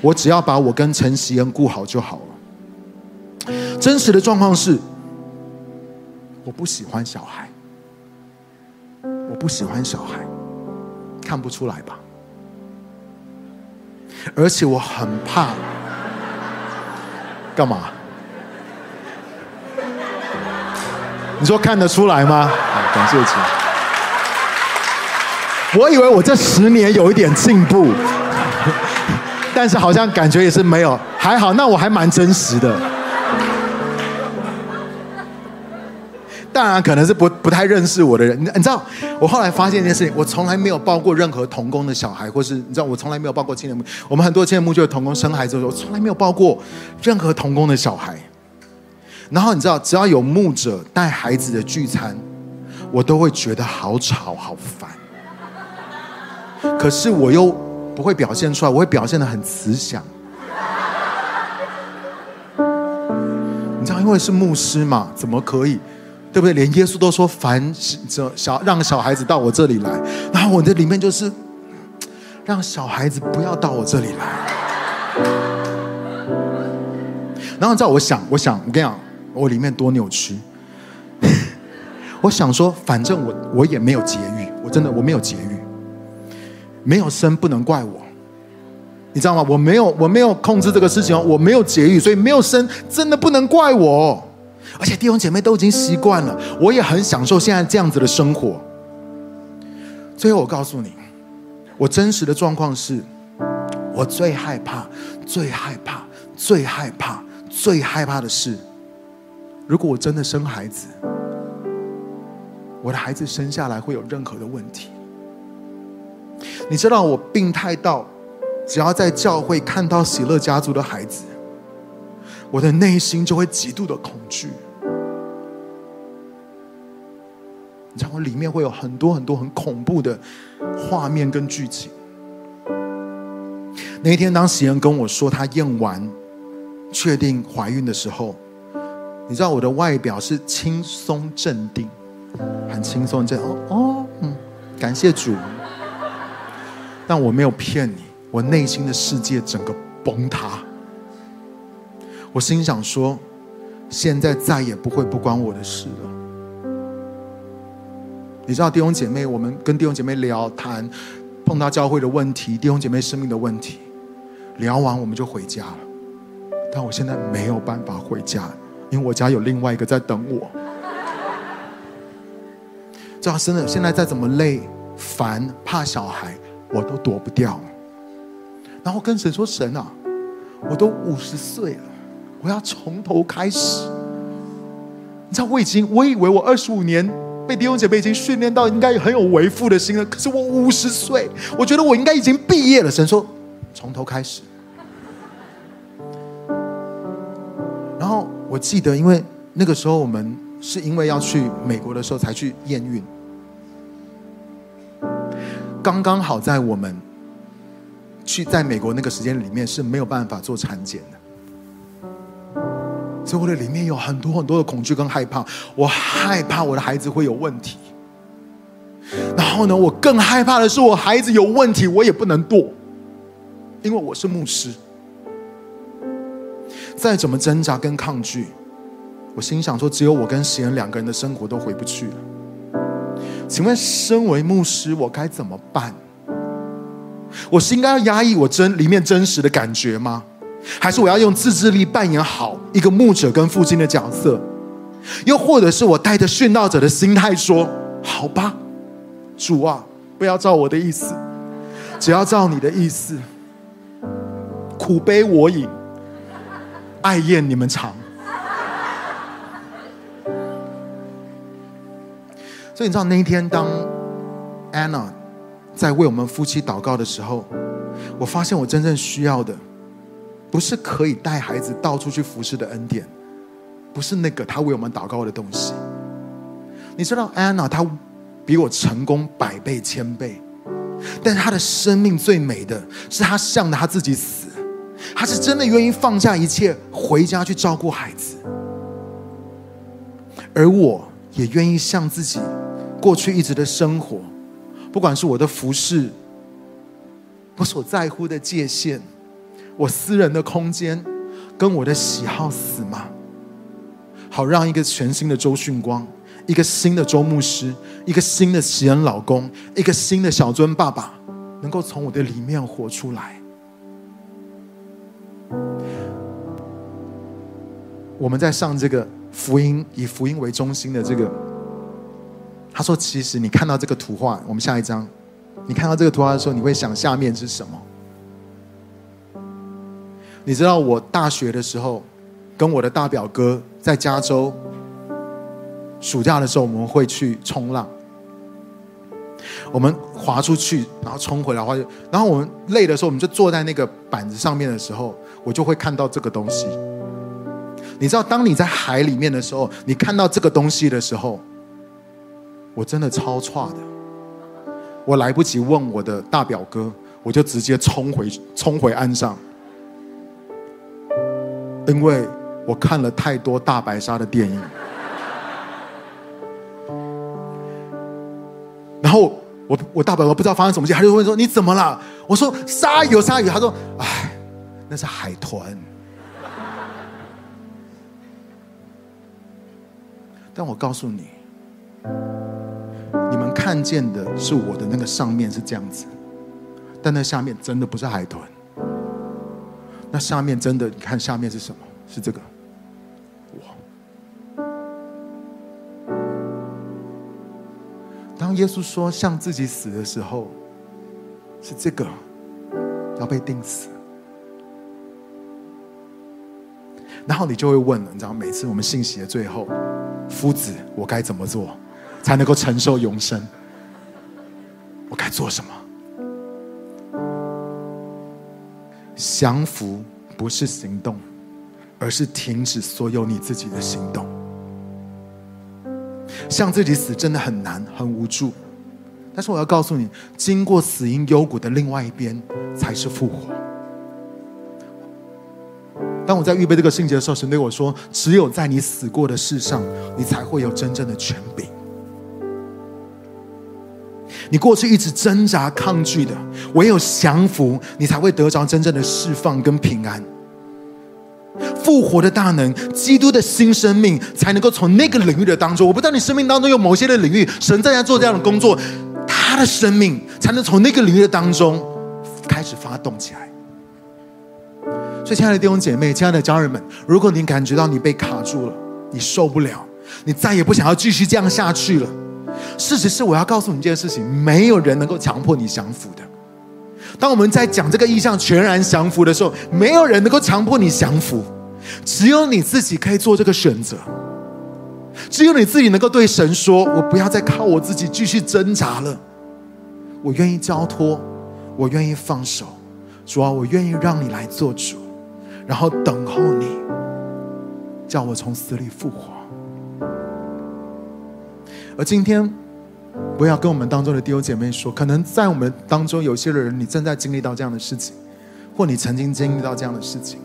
我只要把我跟陈锡恩顾好就好了。真实的状况是，我不喜欢小孩，我不喜欢小孩，看不出来吧？而且我很怕，干嘛？你说看得出来吗？好，感谢主。我以为我这十年有一点进步，但是好像感觉也是没有。还好，那我还蛮真实的。当然，可能是不不太认识我的人。你知道，我后来发现一件事情，我从来没有抱过任何童工的小孩，或是你知道，我从来没有抱过青年牧。我们很多青年牧就有童工生孩子的时候，我从来没有抱过任何童工的小孩。然后你知道，只要有牧者带孩子的聚餐，我都会觉得好吵好烦。可是我又不会表现出来，我会表现的很慈祥。你知道，因为是牧师嘛，怎么可以？对不对？连耶稣都说：“凡这小让小孩子到我这里来。”然后我这里面就是让小孩子不要到我这里来。然后你知道，我想，我想，我跟你讲。我里面多扭曲，我想说，反正我我也没有节育，我真的我没有节育，没有生不能怪我，你知道吗？我没有我没有控制这个事情哦，我没有节育，所以没有生真的不能怪我。而且弟兄姐妹都已经习惯了，我也很享受现在这样子的生活。最后我告诉你，我真实的状况是，我最害怕、最害怕、最害怕、最害怕的是。如果我真的生孩子，我的孩子生下来会有任何的问题？你知道我病态到，只要在教会看到喜乐家族的孩子，我的内心就会极度的恐惧。你知道我里面会有很多很多很恐怖的画面跟剧情。那一天，当喜恩跟我说她验完确定怀孕的时候。你知道我的外表是轻松镇定，很轻松这样哦哦嗯，感谢主。但我没有骗你，我内心的世界整个崩塌。我心想说，现在再也不会不关我的事了。你知道弟兄姐妹，我们跟弟兄姐妹聊谈，碰到教会的问题，弟兄姐妹生命的问题，聊完我们就回家了。但我现在没有办法回家。因为我家有另外一个在等我，知道真的，现在再怎么累、烦、怕小孩，我都躲不掉。然后跟神说：“神啊，我都五十岁了，我要从头开始。你知道，我已经我以为我二十五年被弟兄姐妹已经训练到应该很有为父的心了。可是我五十岁，我觉得我应该已经毕业了。神说，从头开始。然后我记得，因为那个时候我们是因为要去美国的时候才去验孕，刚刚好在我们去在美国那个时间里面是没有办法做产检的。所以我的里面有很多很多的恐惧跟害怕，我害怕我的孩子会有问题。然后呢，我更害怕的是我孩子有问题，我也不能堕，因为我是牧师。再怎么挣扎跟抗拒，我心想说，只有我跟贤两个人的生活都回不去了。请问，身为牧师，我该怎么办？我是应该要压抑我真里面真实的感觉吗？还是我要用自制力扮演好一个牧者跟父亲的角色，又或者是我带着殉道者的心态说：“好吧，主啊，不要照我的意思，只要照你的意思。苦悲我饮，爱宴你们尝。”所以你知道那一天，当 Anna 在为我们夫妻祷告的时候，我发现我真正需要的。不是可以带孩子到处去服侍的恩典，不是那个他为我们祷告的东西。你知道安娜，她比我成功百倍千倍，但是她的生命最美的是她向着她自己死，她是真的愿意放下一切回家去照顾孩子，而我也愿意向自己过去一直的生活，不管是我的服饰，我所在乎的界限。我私人的空间跟我的喜好死吗？好让一个全新的周训光，一个新的周牧师，一个新的喜恩老公，一个新的小尊爸爸，能够从我的里面活出来。我们在上这个福音，以福音为中心的这个，他说：“其实你看到这个图画，我们下一张，你看到这个图画的时候，你会想下面是什么？”你知道我大学的时候，跟我的大表哥在加州，暑假的时候我们会去冲浪。我们划出去，然后冲回来，划，然后我们累的时候，我们就坐在那个板子上面的时候，我就会看到这个东西。你知道，当你在海里面的时候，你看到这个东西的时候，我真的超差的。我来不及问我的大表哥，我就直接冲回冲回岸上。因为我看了太多大白鲨的电影，然后我我大表哥不知道发生什么事，他就问说：“你怎么了？”我说：“鲨鱼有鲨鱼。”他说：“哎，那是海豚。”但我告诉你，你们看见的是我的那个上面是这样子，但那下面真的不是海豚。那下面真的，你看下面是什么？是这个，哇！当耶稣说向自己死的时候，是这个要被钉死。然后你就会问了，你知道，每次我们信息的最后，夫子，我该怎么做才能够承受永生？我该做什么？降服不是行动，而是停止所有你自己的行动。向自己死真的很难，很无助。但是我要告诉你，经过死荫幽谷的另外一边，才是复活。当我在预备这个信节的时候，神对我说：“只有在你死过的事上，你才会有真正的权柄。”你过去一直挣扎抗拒的，唯有降服，你才会得着真正的释放跟平安。复活的大能，基督的新生命，才能够从那个领域的当中。我不知道你生命当中有某些的领域，神正在做这样的工作，他的生命才能从那个领域的当中开始发动起来。所以，亲爱的弟兄姐妹，亲爱的家人们，如果你感觉到你被卡住了，你受不了，你再也不想要继续这样下去了。事实是，我要告诉你一件事情：没有人能够强迫你降服的。当我们在讲这个意象全然降服的时候，没有人能够强迫你降服，只有你自己可以做这个选择。只有你自己能够对神说：“我不要再靠我自己继续挣扎了，我愿意交托，我愿意放手。主啊，我愿意让你来做主，然后等候你，叫我从死里复活。”而今天，我要跟我们当中的弟兄姐妹说，可能在我们当中有些人，你正在经历到这样的事情，或你曾经经历到这样的事情。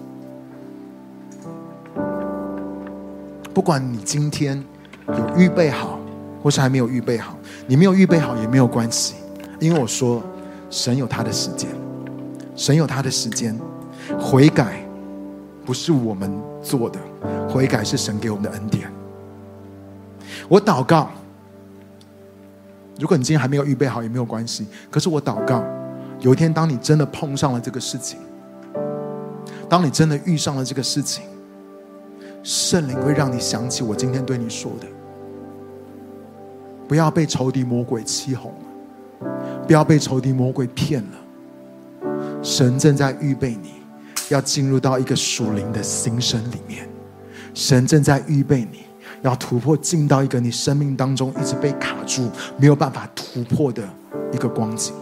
不管你今天有预备好，或是还没有预备好，你没有预备好也没有关系，因为我说，神有他的时间，神有他的时间，悔改不是我们做的，悔改是神给我们的恩典。我祷告。如果你今天还没有预备好，也没有关系。可是我祷告，有一天当你真的碰上了这个事情，当你真的遇上了这个事情，圣灵会让你想起我今天对你说的：不要被仇敌魔鬼欺哄了，不要被仇敌魔鬼骗了。神正在预备你，要进入到一个属灵的新生里面。神正在预备你。要突破，进到一个你生命当中一直被卡住、没有办法突破的一个光景。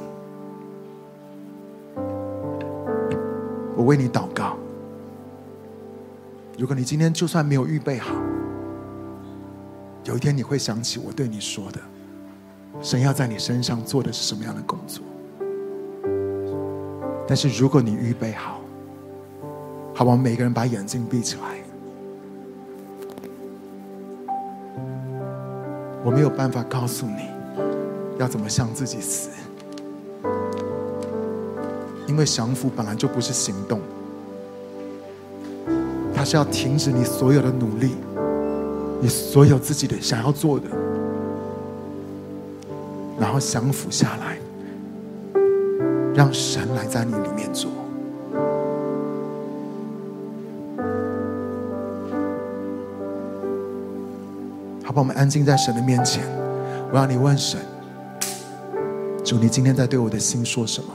我为你祷告。如果你今天就算没有预备好，有一天你会想起我对你说的：神要在你身上做的是什么样的工作？但是如果你预备好，好不好？每个人把眼睛闭起来。我没有办法告诉你要怎么向自己死，因为降服本来就不是行动，它是要停止你所有的努力，你所有自己的想要做的，然后降服下来，让神来在你里面做。好把我们安静在神的面前，我让你问神：主，你今天在对我的心说什么？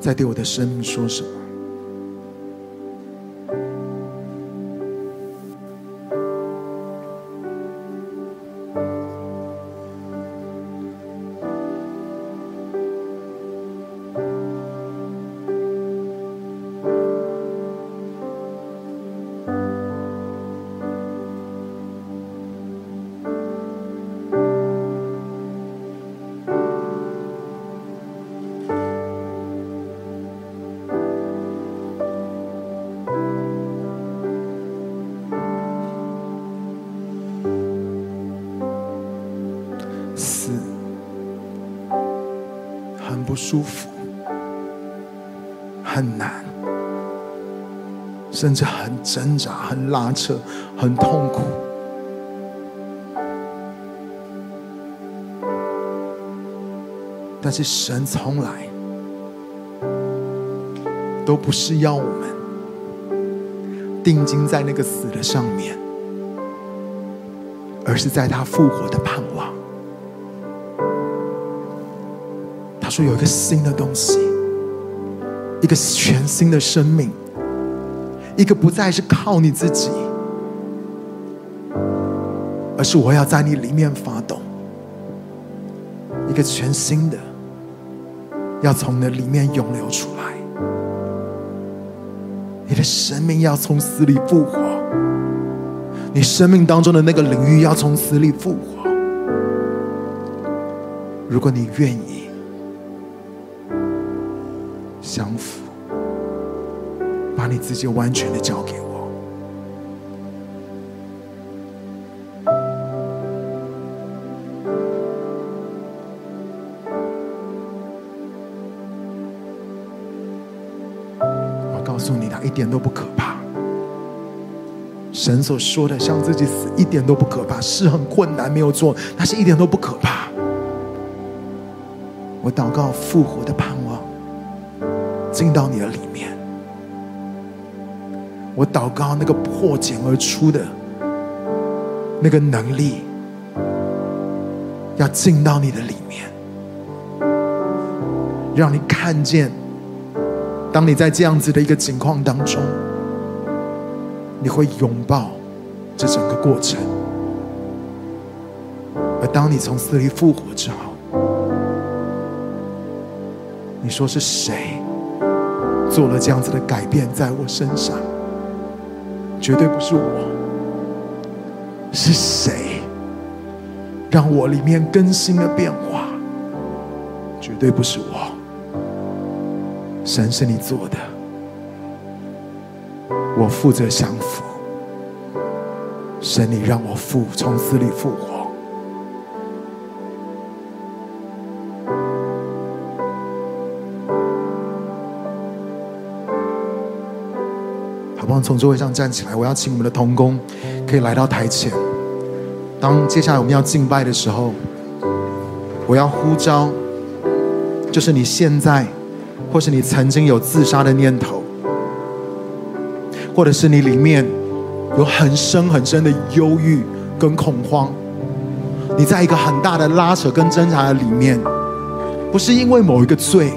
在对我的生命说什么？甚至很挣扎、很拉扯、很痛苦。但是神从来都不是要我们定睛在那个死的上面，而是在他复活的盼望。他说有一个新的东西，一个全新的生命，一个不再是靠你自己，而是我要在你里面发动，一个全新的，要从那里面涌流出来，你的生命要从死里复活，你生命当中的那个领域要从死里复活，如果你愿意。降服，你自己完全的交给我。我告诉你，他一点都不可怕。神所说的向自己死一点都不可怕，是很困难，没有做，但是一点都不可怕。我祷告复活的盼望。进到你的里，我祷告那个破茧而出的那个能力，要进到你的里面，让你看见，当你在这样子的一个境况当中，你会拥抱这整个过程。而当你从死里复活之后，你说是谁做了这样子的改变在我身上？绝对不是我，是谁让我里面更新了变化？绝对不是我，神是你做的，我负责降服。神，你让我复从死里复活。从座位上站起来，我要请我们的童工可以来到台前。当接下来我们要敬拜的时候，我要呼召，就是你现在，或是你曾经有自杀的念头，或者是你里面有很深很深的忧郁跟恐慌，你在一个很大的拉扯跟挣扎的里面，不是因为某一个罪，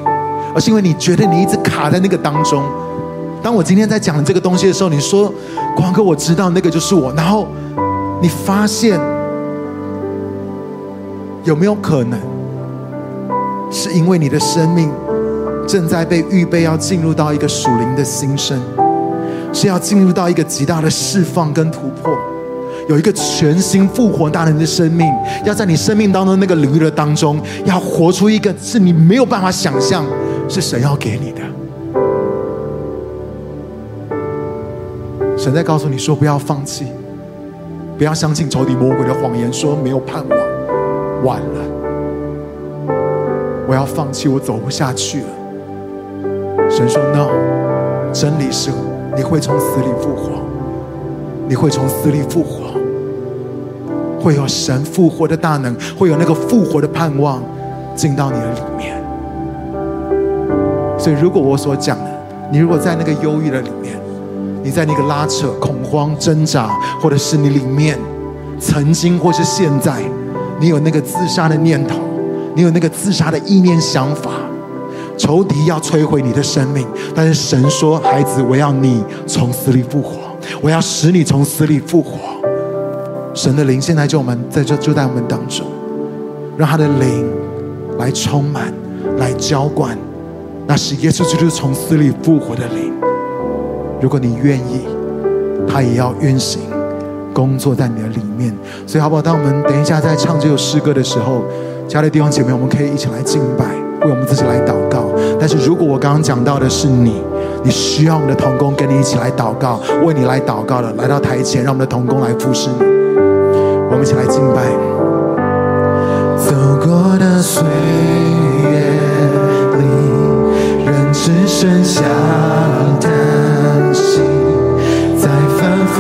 而是因为你觉得你一直卡在那个当中。当我今天在讲这个东西的时候，你说：“光哥，我知道那个就是我。”然后你发现有没有可能，是因为你的生命正在被预备要进入到一个属灵的新生，是要进入到一个极大的释放跟突破，有一个全新复活大能的生命，要在你生命当中那个领域的当中，要活出一个是你没有办法想象，是神要给你的。神在告诉你说：“不要放弃，不要相信仇敌魔鬼的谎言，说没有盼望，晚了。我要放弃，我走不下去了。”神说：“No，真理是你会从死里复活，你会从死里复活，会有神复活的大能，会有那个复活的盼望进到你的里面。所以，如果我所讲的，你如果在那个忧郁的里。”你在那个拉扯、恐慌、挣扎，或者是你里面曾经或是现在，你有那个自杀的念头，你有那个自杀的意念想法，仇敌要摧毁你的生命，但是神说：“孩子，我要你从死里复活，我要使你从死里复活。”神的灵现在就我们在这就在我们当中，让他的灵来充满、来浇灌，那是耶稣基督从死里复活的灵。如果你愿意，他也要运行工作在你的里面。所以，好不好？当我们等一下在唱这首诗歌的时候，家里的弟兄姐妹，我们可以一起来敬拜，为我们自己来祷告。但是如果我刚刚讲到的是你，你需要我们的童工跟你一起来祷告，为你来祷告的，来到台前，让我们的童工来服侍你。我们一起来敬拜。走过的岁月里，仍只剩下。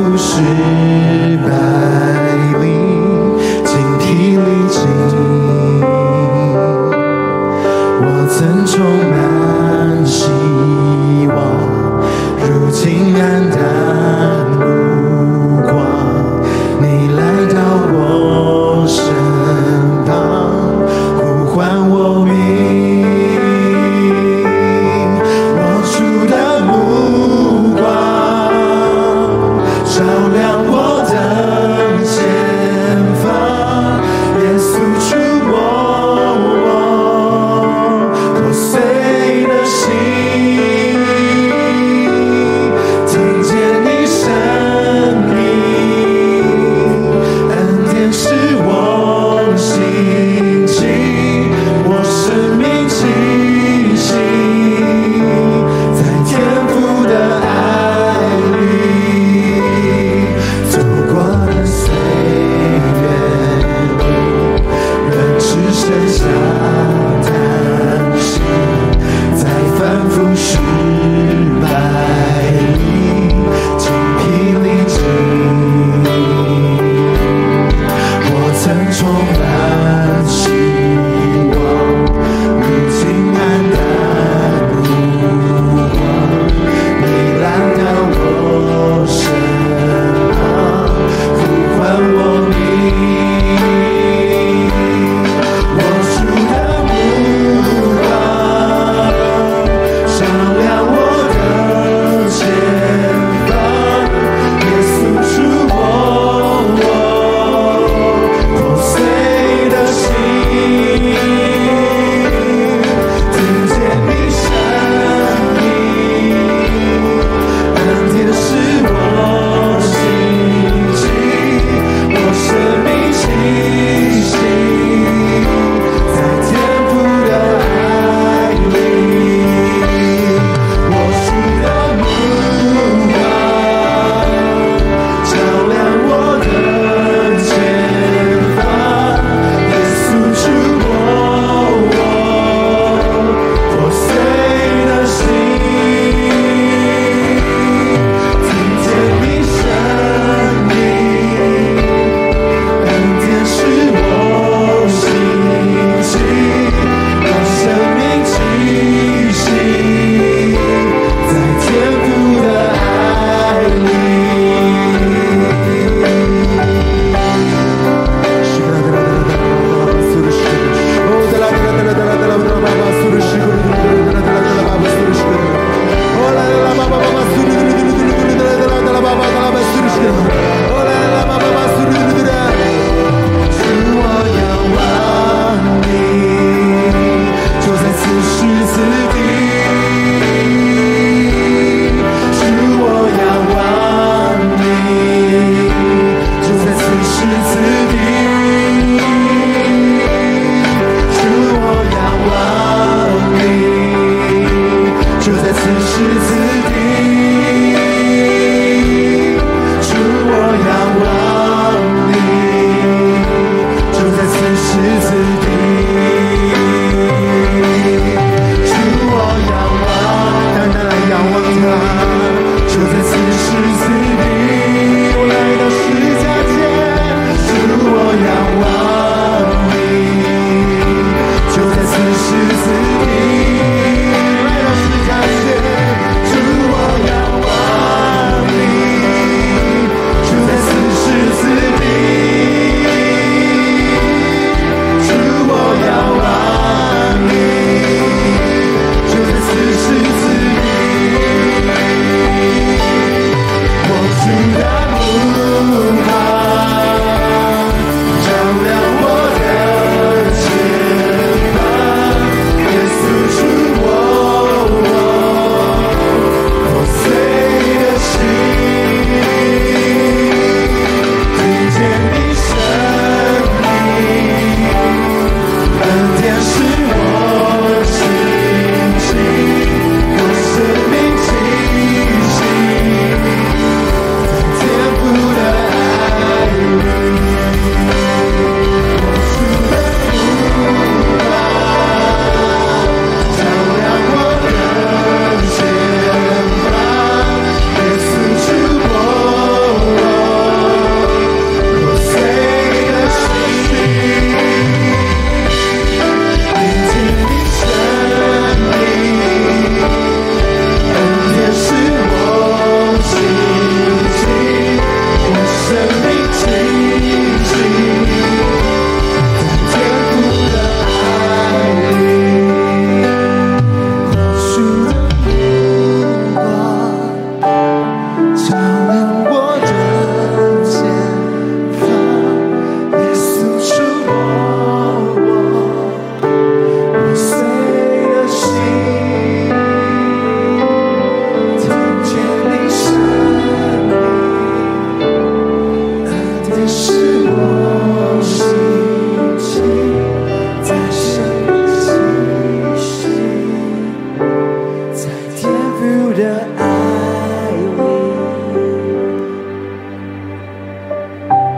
不失败。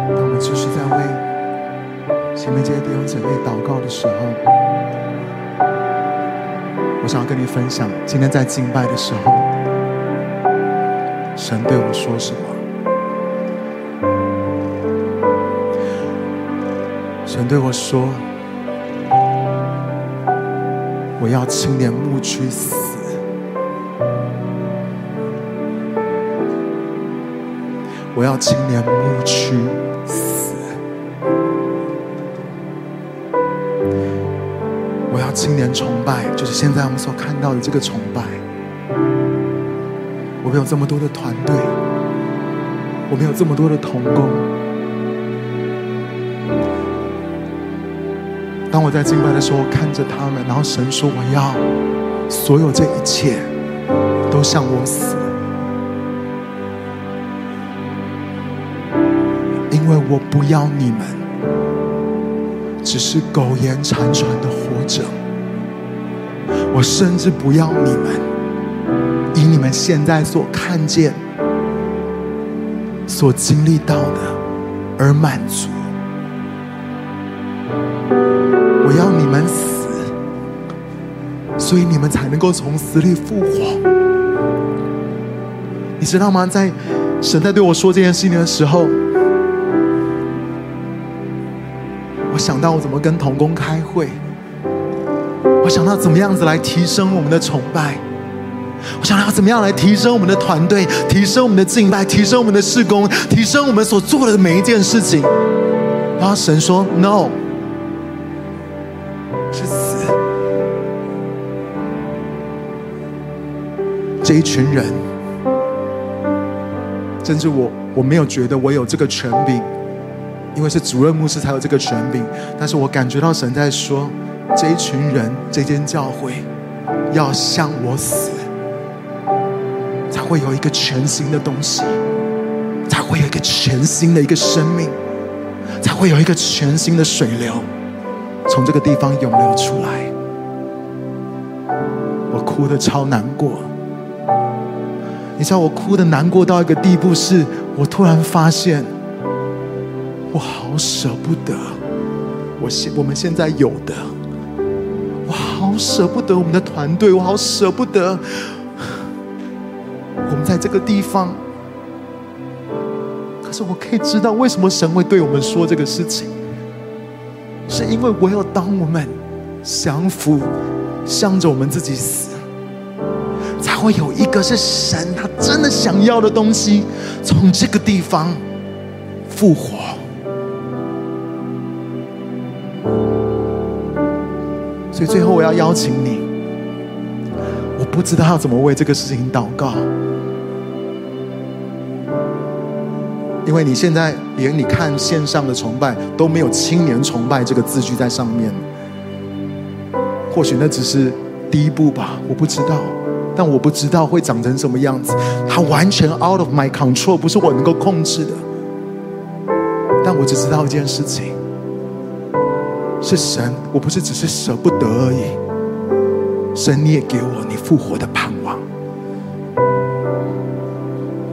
当我继续在为前面这些弟兄姐妹祷告的时候，我想要跟你分享，今天在敬拜的时候，神对我说什么？神对我说：“我要青年牧区死。”我要青年牧区死。我要。”青年崇拜就是现在我们所看到的这个崇拜。我们有这么多的团队，我们有这么多的同工。当我在敬拜的时候，看着他们，然后神说：“我要所有这一切都向我死，我不要你们只是苟延残喘的活着。”我甚至不要你们以你们现在所看见、所经历到的而满足。我要你们死，所以你们才能够从死里复活。你知道吗？在神在对我说这件事情的时候，我想到我怎么跟同工开会。我想到怎么样子来提升我们的崇拜，我想到怎么样来提升我们的团队，提升我们的敬拜，提升我们的事工，提升我们所做的每一件事情。然后神说：“No，是死。”这一群人，甚至我我没有觉得我有这个权柄，因为是主任牧师才有这个权柄。但是我感觉到神在说。这一群人，这间教会要向我死，才会有一个全新的东西，才会有一个全新的一个生命，才会有一个全新的水流从这个地方涌流出来。我哭得超难过，你知道我哭得难过到一个地步，是我突然发现，我好舍不得，我现我们现在有的。我好舍不得我们的团队，我好舍不得我们在这个地方。可是我可以知道，为什么神会对我们说这个事情，是因为唯有当我们降服，向着我们自己死，才会有一个是神他真的想要的东西，从这个地方复活。所以最后我要邀请你，我不知道要怎么为这个事情祷告，因为你现在连你看线上的崇拜都没有“青年崇拜”这个字句在上面，或许那只是第一步吧，我不知道，但我不知道会长成什么样子，它完全 out of my control，不是我能够控制的，但我只知道一件事情。是神，我不是只是舍不得而已。神，你也给我你复活的盼望，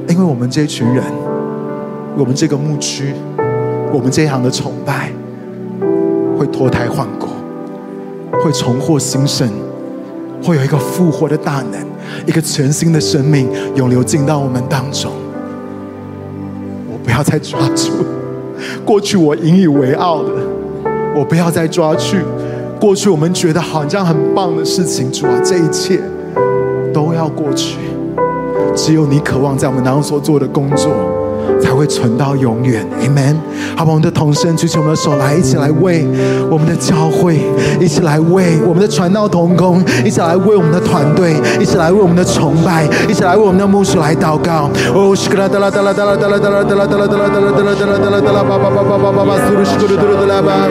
因为我们这一群人，我们这个牧区，我们这一行的崇拜，会脱胎换骨，会重获新生，会有一个复活的大能，一个全新的生命涌流进到我们当中。我不要再抓住过去我引以为傲的。我不要再抓去过去我们觉得好像很棒的事情，主啊，这一切都要过去。只有你渴望在我们当中所做的工作，才会存到永远，Amen。好吧，我们的同声举起我们的手来，一起来为我们的教会，一起来为我们的传道同工，一起来为我们的团队，一起来为我们的崇拜，一起来为我们的牧师来祷告。哦，西格拉德拉德拉德拉德拉德拉德拉德拉德拉德拉德拉德拉德拉德拉巴巴巴巴巴巴巴苏鲁西格鲁德鲁德拉巴。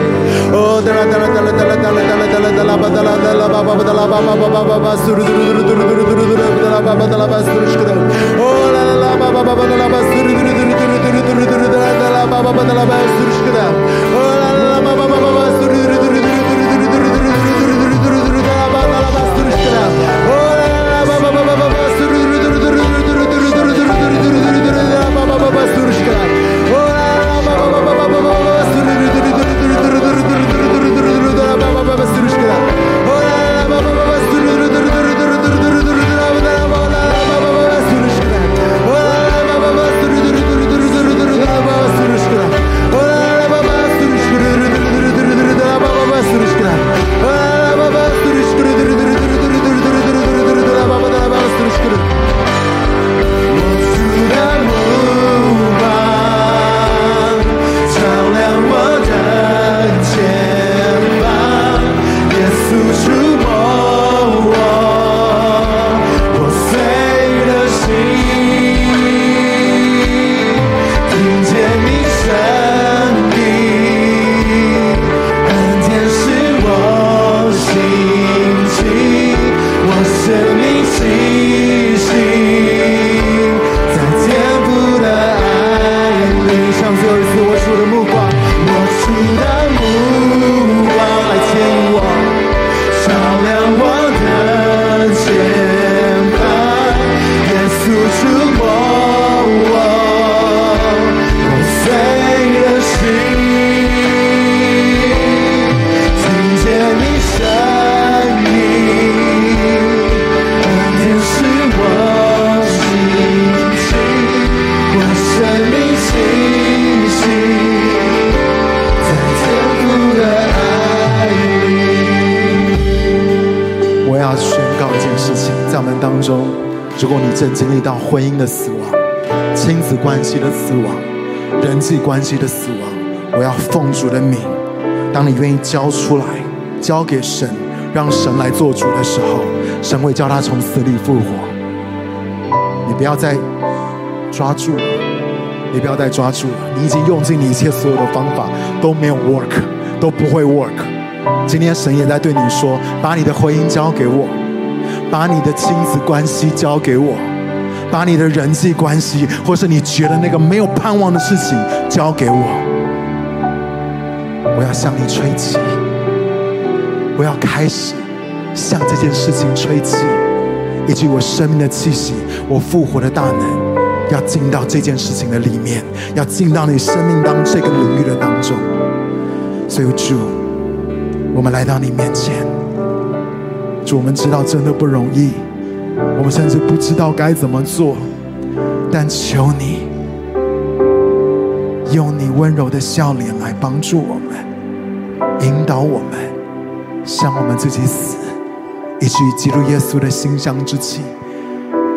哦，德拉德拉德拉德拉德拉德拉德拉德拉巴德拉德拉巴巴巴德拉巴巴巴巴巴巴苏鲁德鲁德鲁德鲁德鲁德拉巴巴德拉巴苏鲁西格德。哦，啦啦啦巴巴巴巴德拉巴苏鲁德鲁。ba ba ba da la ba sürüşküne. 婚姻的死亡、亲子关系的死亡、人际关系的死亡，我要奉主的名，当你愿意交出来，交给神，让神来做主的时候，神会叫他从死里复活。你不要再抓住了，你不要再抓住了，你已经用尽你一切所有的方法都没有 work，都不会 work。今天神也在对你说：把你的婚姻交给我。把你的亲子关系交给我，把你的人际关系，或是你觉得那个没有盼望的事情交给我。我要向你吹气，我要开始向这件事情吹气，以及我生命的气息，我复活的大能，要进到这件事情的里面，要进到你生命当这个领域的当中。所以主，我们来到你面前。主，我们知道真的不容易，我们甚至不知道该怎么做，但求你用你温柔的笑脸来帮助我们，引导我们向我们自己死，以至于基督耶稣的馨香之气，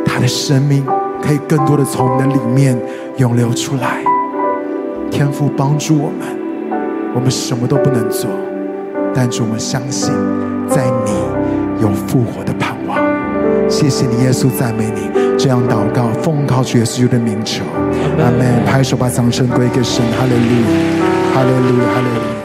他的生命可以更多的从我们的里面涌流出来。天父帮助我们，我们什么都不能做，但主，我们相信在你。有复活的，谢谢你，耶稣赞美你，这样祷告，奉靠主耶稣的名求，阿门，拍手把掌声归给神，哈利路，哈利路，哈利路。